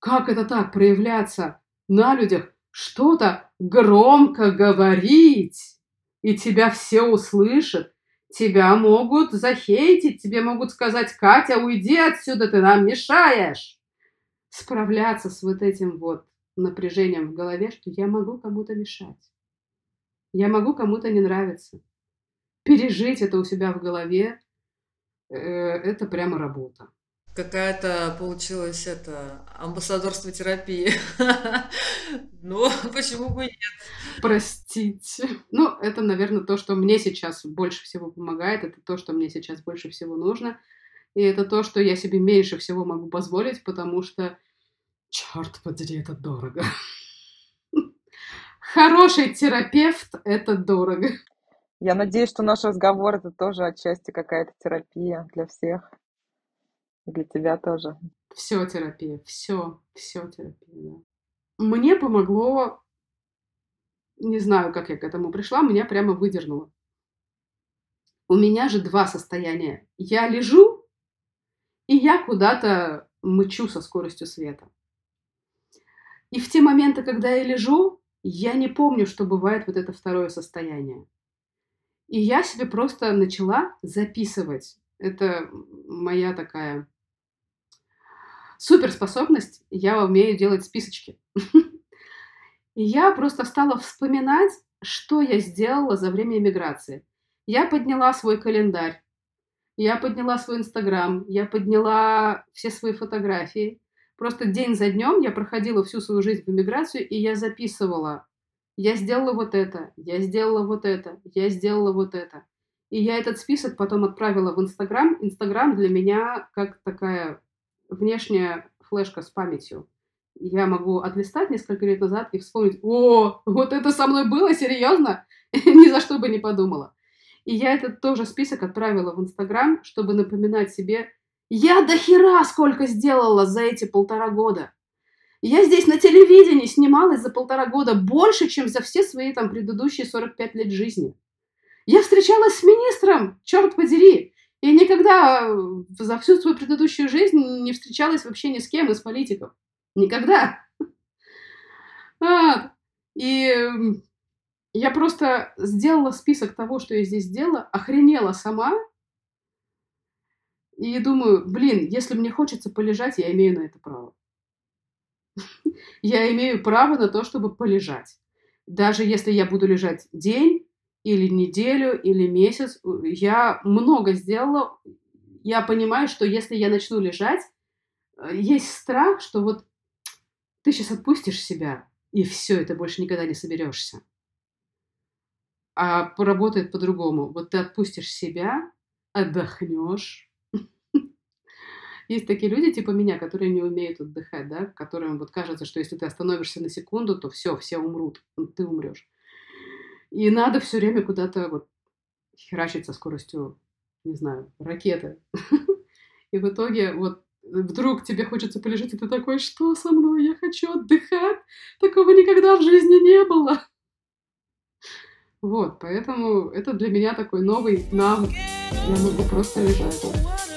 как это так, проявляться на людях, что-то громко говорить, и тебя все услышат, тебя могут захейтить, тебе могут сказать, Катя, уйди отсюда, ты нам мешаешь. Справляться с вот этим вот напряжением в голове, что я могу кому-то мешать. Я могу кому-то не нравиться. Пережить это у себя в голове, э, это прямо работа. Какая-то получилась это амбассадорство терапии. <laughs> Ну, <laughs> почему бы нет? Простите. Ну, это, наверное, то, что мне сейчас больше всего помогает, это то, что мне сейчас больше всего нужно. И это то, что я себе меньше всего могу позволить, потому что, черт подери, это дорого. Хороший терапевт – это дорого. Я надеюсь, что наш разговор это тоже отчасти какая-то терапия для всех. И для тебя тоже. Все терапия, все, все терапия, да. Мне помогло, не знаю, как я к этому пришла, меня прямо выдернуло. У меня же два состояния. Я лежу, и я куда-то мычу со скоростью света. И в те моменты, когда я лежу, я не помню, что бывает вот это второе состояние. И я себе просто начала записывать. Это моя такая суперспособность. Я умею делать списочки. И я просто стала вспоминать, что я сделала за время эмиграции. Я подняла свой календарь, я подняла свой Инстаграм, я подняла все свои фотографии. Просто день за днем я проходила всю свою жизнь в эмиграцию, и я записывала. Я сделала вот это, я сделала вот это, я сделала вот это. И я этот список потом отправила в Инстаграм. Инстаграм для меня как такая внешняя флешка с памятью. Я могу отлистать несколько лет назад и вспомнить, о, вот это со мной было, серьезно? <laughs> Ни за что бы не подумала. И я этот тоже список отправила в Инстаграм, чтобы напоминать себе, я до хера сколько сделала за эти полтора года. Я здесь на телевидении снималась за полтора года больше, чем за все свои там предыдущие 45 лет жизни. Я встречалась с министром, черт подери. И никогда э, за всю свою предыдущую жизнь не встречалась вообще ни с кем из политиков. Никогда. <laughs> А, и я просто сделала список того, что я здесь сделала, охренела сама. И думаю, блин, если мне хочется полежать, я имею на это право. <laughs> Я имею право на то, чтобы полежать. Даже если я буду лежать день, или неделю, или месяц. Я много сделала. Я понимаю, что если я начну лежать, э, есть страх, что вот ты сейчас отпустишь себя, и все, это больше никогда не соберешься. А поработает по-другому. Вот ты отпустишь себя, отдохнешь. Есть такие люди, типа меня, которые не умеют отдыхать, да, которым вот кажется, что если ты остановишься на секунду, то все, все умрут, ты умрешь. И надо все время куда-то вот херачить со скоростью, не знаю, ракеты. <laughs> И в итоге вот вдруг тебе хочется полежать, и ты такой, что со мной? Я хочу отдыхать. Такого никогда в жизни не было. Вот, поэтому это для меня такой новый навык. Я могу просто лежать.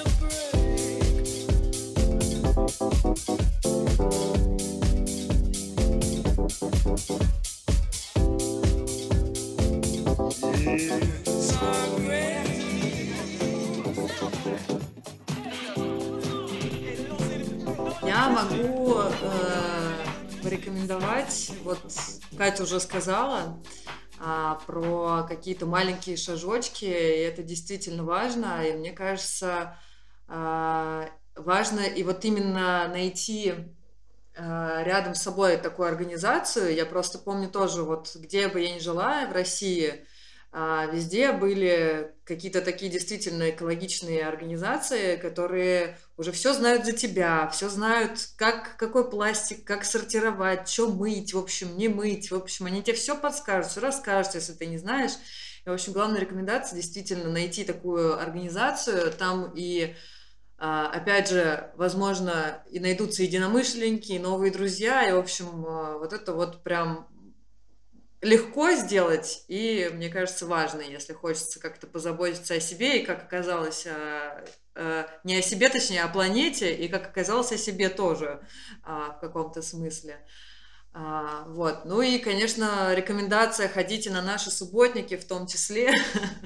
Могу э, порекомендовать, вот Катя уже сказала, а, про какие-то маленькие шажочки, и это действительно важно, и мне кажется, а, важно и вот именно найти а, рядом с собой такую организацию. Я просто помню тоже, вот где бы я ни жила в России, везде были какие-то такие действительно экологичные организации, которые уже все знают за тебя, все знают, как, какой пластик, как сортировать, что мыть, в общем, не мыть, в общем, они тебе все подскажут, все расскажут, если ты не знаешь. И, в общем, главная рекомендация действительно найти такую организацию, там и а, опять же, возможно, и найдутся единомышленники, и новые друзья, и, в общем, а, вот это вот прям легко сделать, и, мне кажется, важно, если хочется как-то позаботиться о себе, и, как оказалось, не о себе, точнее, а о планете, и, как оказалось, о себе тоже в каком-то смысле. А, вот. Ну и, конечно, рекомендация ходите на наши субботники в том числе.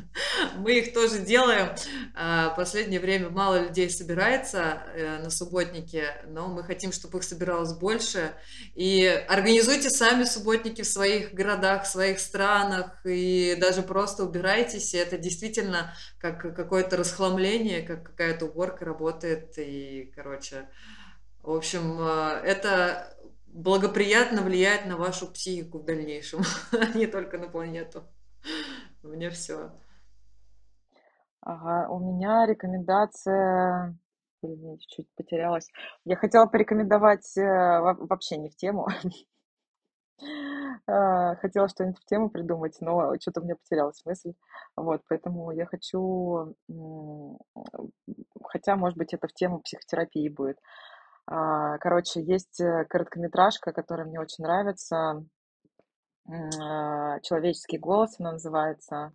<laughs> Мы их тоже делаем. А, последнее время мало людей собирается э, на субботники, но мы хотим, чтобы их собиралось больше. И организуйте сами субботники в своих городах, в своих странах, и даже просто убирайтесь. И это действительно как какое-то расхламление, как какая-то уборка работает. И, короче, в общем, э, это благоприятно влияет на вашу психику в дальнейшем, <laughs> а не только на планету. У меня все. Ага, у меня рекомендация... Блин, чуть-чуть потерялась. Я хотела порекомендовать э, вообще не в тему. А, <laughs> хотела что-нибудь в тему придумать, но что-то у меня потерялась мысль. Вот, поэтому я хочу... Хотя, может быть, это в тему психотерапии будет. А, короче, есть э, короткометражка, которая мне очень нравится. А, «Человеческий голос» она называется.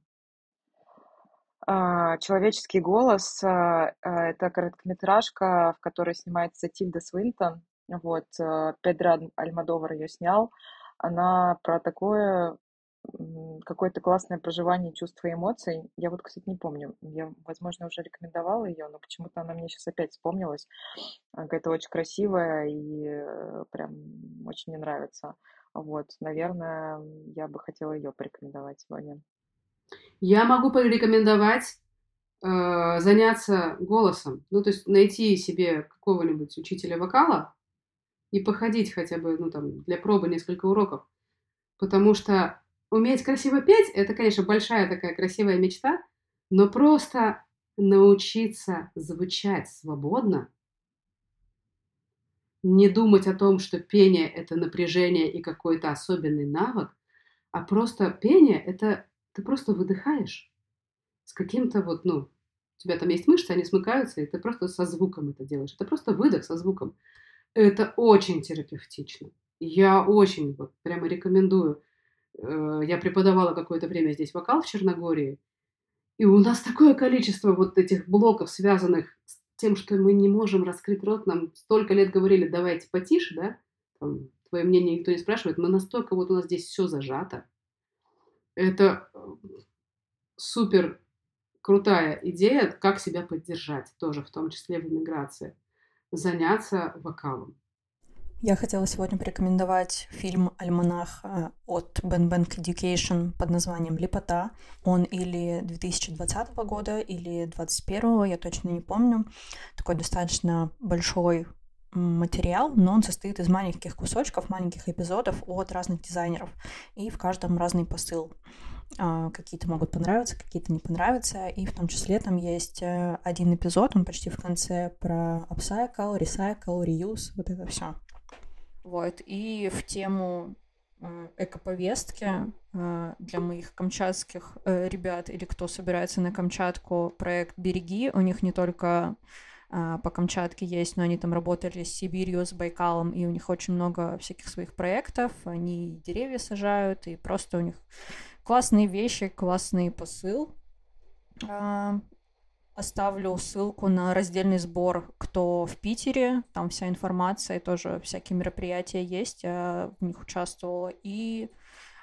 А, «Человеческий голос» — это короткометражка, в которой снимается Тильда Свинтон. Вот, э, Педро Альмадовар ее снял. Она про такое какое-то классное проживание чувств и эмоций. Я вот, кстати, не помню. Я, возможно, уже рекомендовала ее, но почему-то она мне сейчас опять вспомнилась. Какая-то очень красивая и э, прям очень мне нравится. Вот, наверное, я бы хотела ее порекомендовать сегодня. Я могу порекомендовать э, заняться голосом. Ну, то есть найти себе какого-нибудь учителя вокала и походить хотя бы, ну, там, для пробы несколько уроков. Потому что уметь красиво петь, это, конечно, большая такая красивая мечта, но просто научиться звучать свободно, не думать о том, что пение – это напряжение и какой-то особенный навык, а просто пение – это ты просто выдыхаешь с каким-то вот, ну, у тебя там есть мышцы, они смыкаются, и ты просто со звуком это делаешь. Это просто выдох со звуком. Это очень терапевтично. Я очень вот прямо рекомендую я преподавала какое-то время здесь вокал в Черногории, и у нас такое количество вот этих блоков, связанных с тем, что мы не можем раскрыть рот, нам столько лет говорили, давайте потише, да, там, твое мнение никто не спрашивает, но настолько вот у нас здесь все зажато. Это э, супер крутая идея, как себя поддержать, тоже в том числе в эмиграции. Заняться вокалом. Я хотела сегодня порекомендовать фильм «Альманах» от Ben Bank Education под названием «Лепота». Он или 2020 года, или 2021, я точно не помню. Такой достаточно большой материал, но он состоит из маленьких кусочков, маленьких эпизодов от разных дизайнеров, и в каждом разный посыл. А, какие-то могут понравиться, какие-то не понравятся, и в том числе там есть э, один эпизод, он почти в конце про upcycle, recycle, reuse, вот это все. Вот, и в тему э, экоповестки э, для моих камчатских э, ребят или кто собирается на Камчатку проект «Береги». У них не только по Камчатке есть, но они там работали с Сибирью, с Байкалом, и у них очень много всяких своих проектов. Они деревья сажают, и просто у них классные вещи, классный посыл. Оставлю ссылку на раздельный сбор, кто в Питере, там вся информация, тоже всякие мероприятия есть, я в них участвовала. И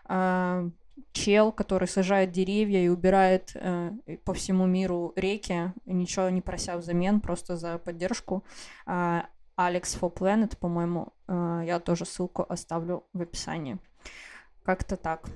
э, чел, который сажает деревья и убирает э, по всему миру реки, ничего не прося взамен, просто за поддержку. Э, Alex for Planet, по-моему, э, я тоже ссылку оставлю в описании. Как-то так.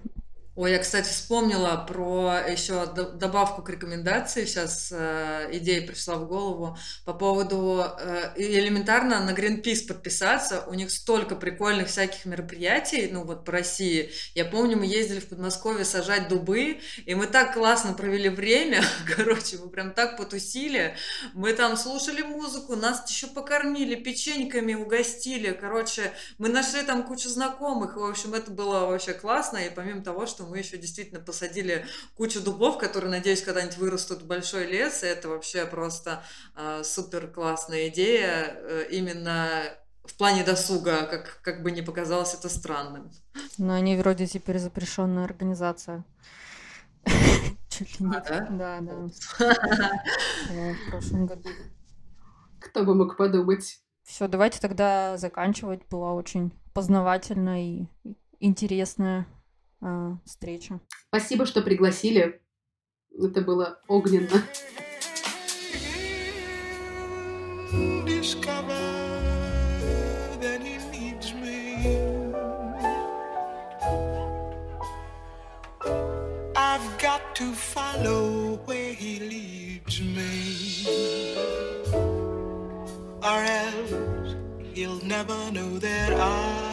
Ой, я, кстати, вспомнила про еще добавку к рекомендации. Сейчас э, идея пришла в голову по поводу э, элементарно на Greenpeace подписаться. У них столько прикольных всяких мероприятий, ну вот по России. Я помню, мы ездили в Подмосковье сажать дубы, и мы так классно провели время. <laughs> Короче, мы прям так потусили. Мы там слушали музыку, нас еще покормили, печеньками угостили. Короче, мы нашли там кучу знакомых. В общем, это было вообще классно. И помимо того, что что мы еще действительно посадили кучу дубов, которые, надеюсь, когда-нибудь вырастут в большой лес. И это вообще просто э, супер классная идея. Э, именно в плане досуга, как, как бы не показалось это странным. Но они вроде теперь запрещенная организация. <laughs> Чуть ли. А, да? Да, <laughs> да. В прошлом году. Кто бы мог подумать. Все, давайте тогда заканчивать. Была очень познавательная и интересная э, встреча. Спасибо, что пригласили. Это было огненно. I've got to follow where he leads me, or else he'll never know that I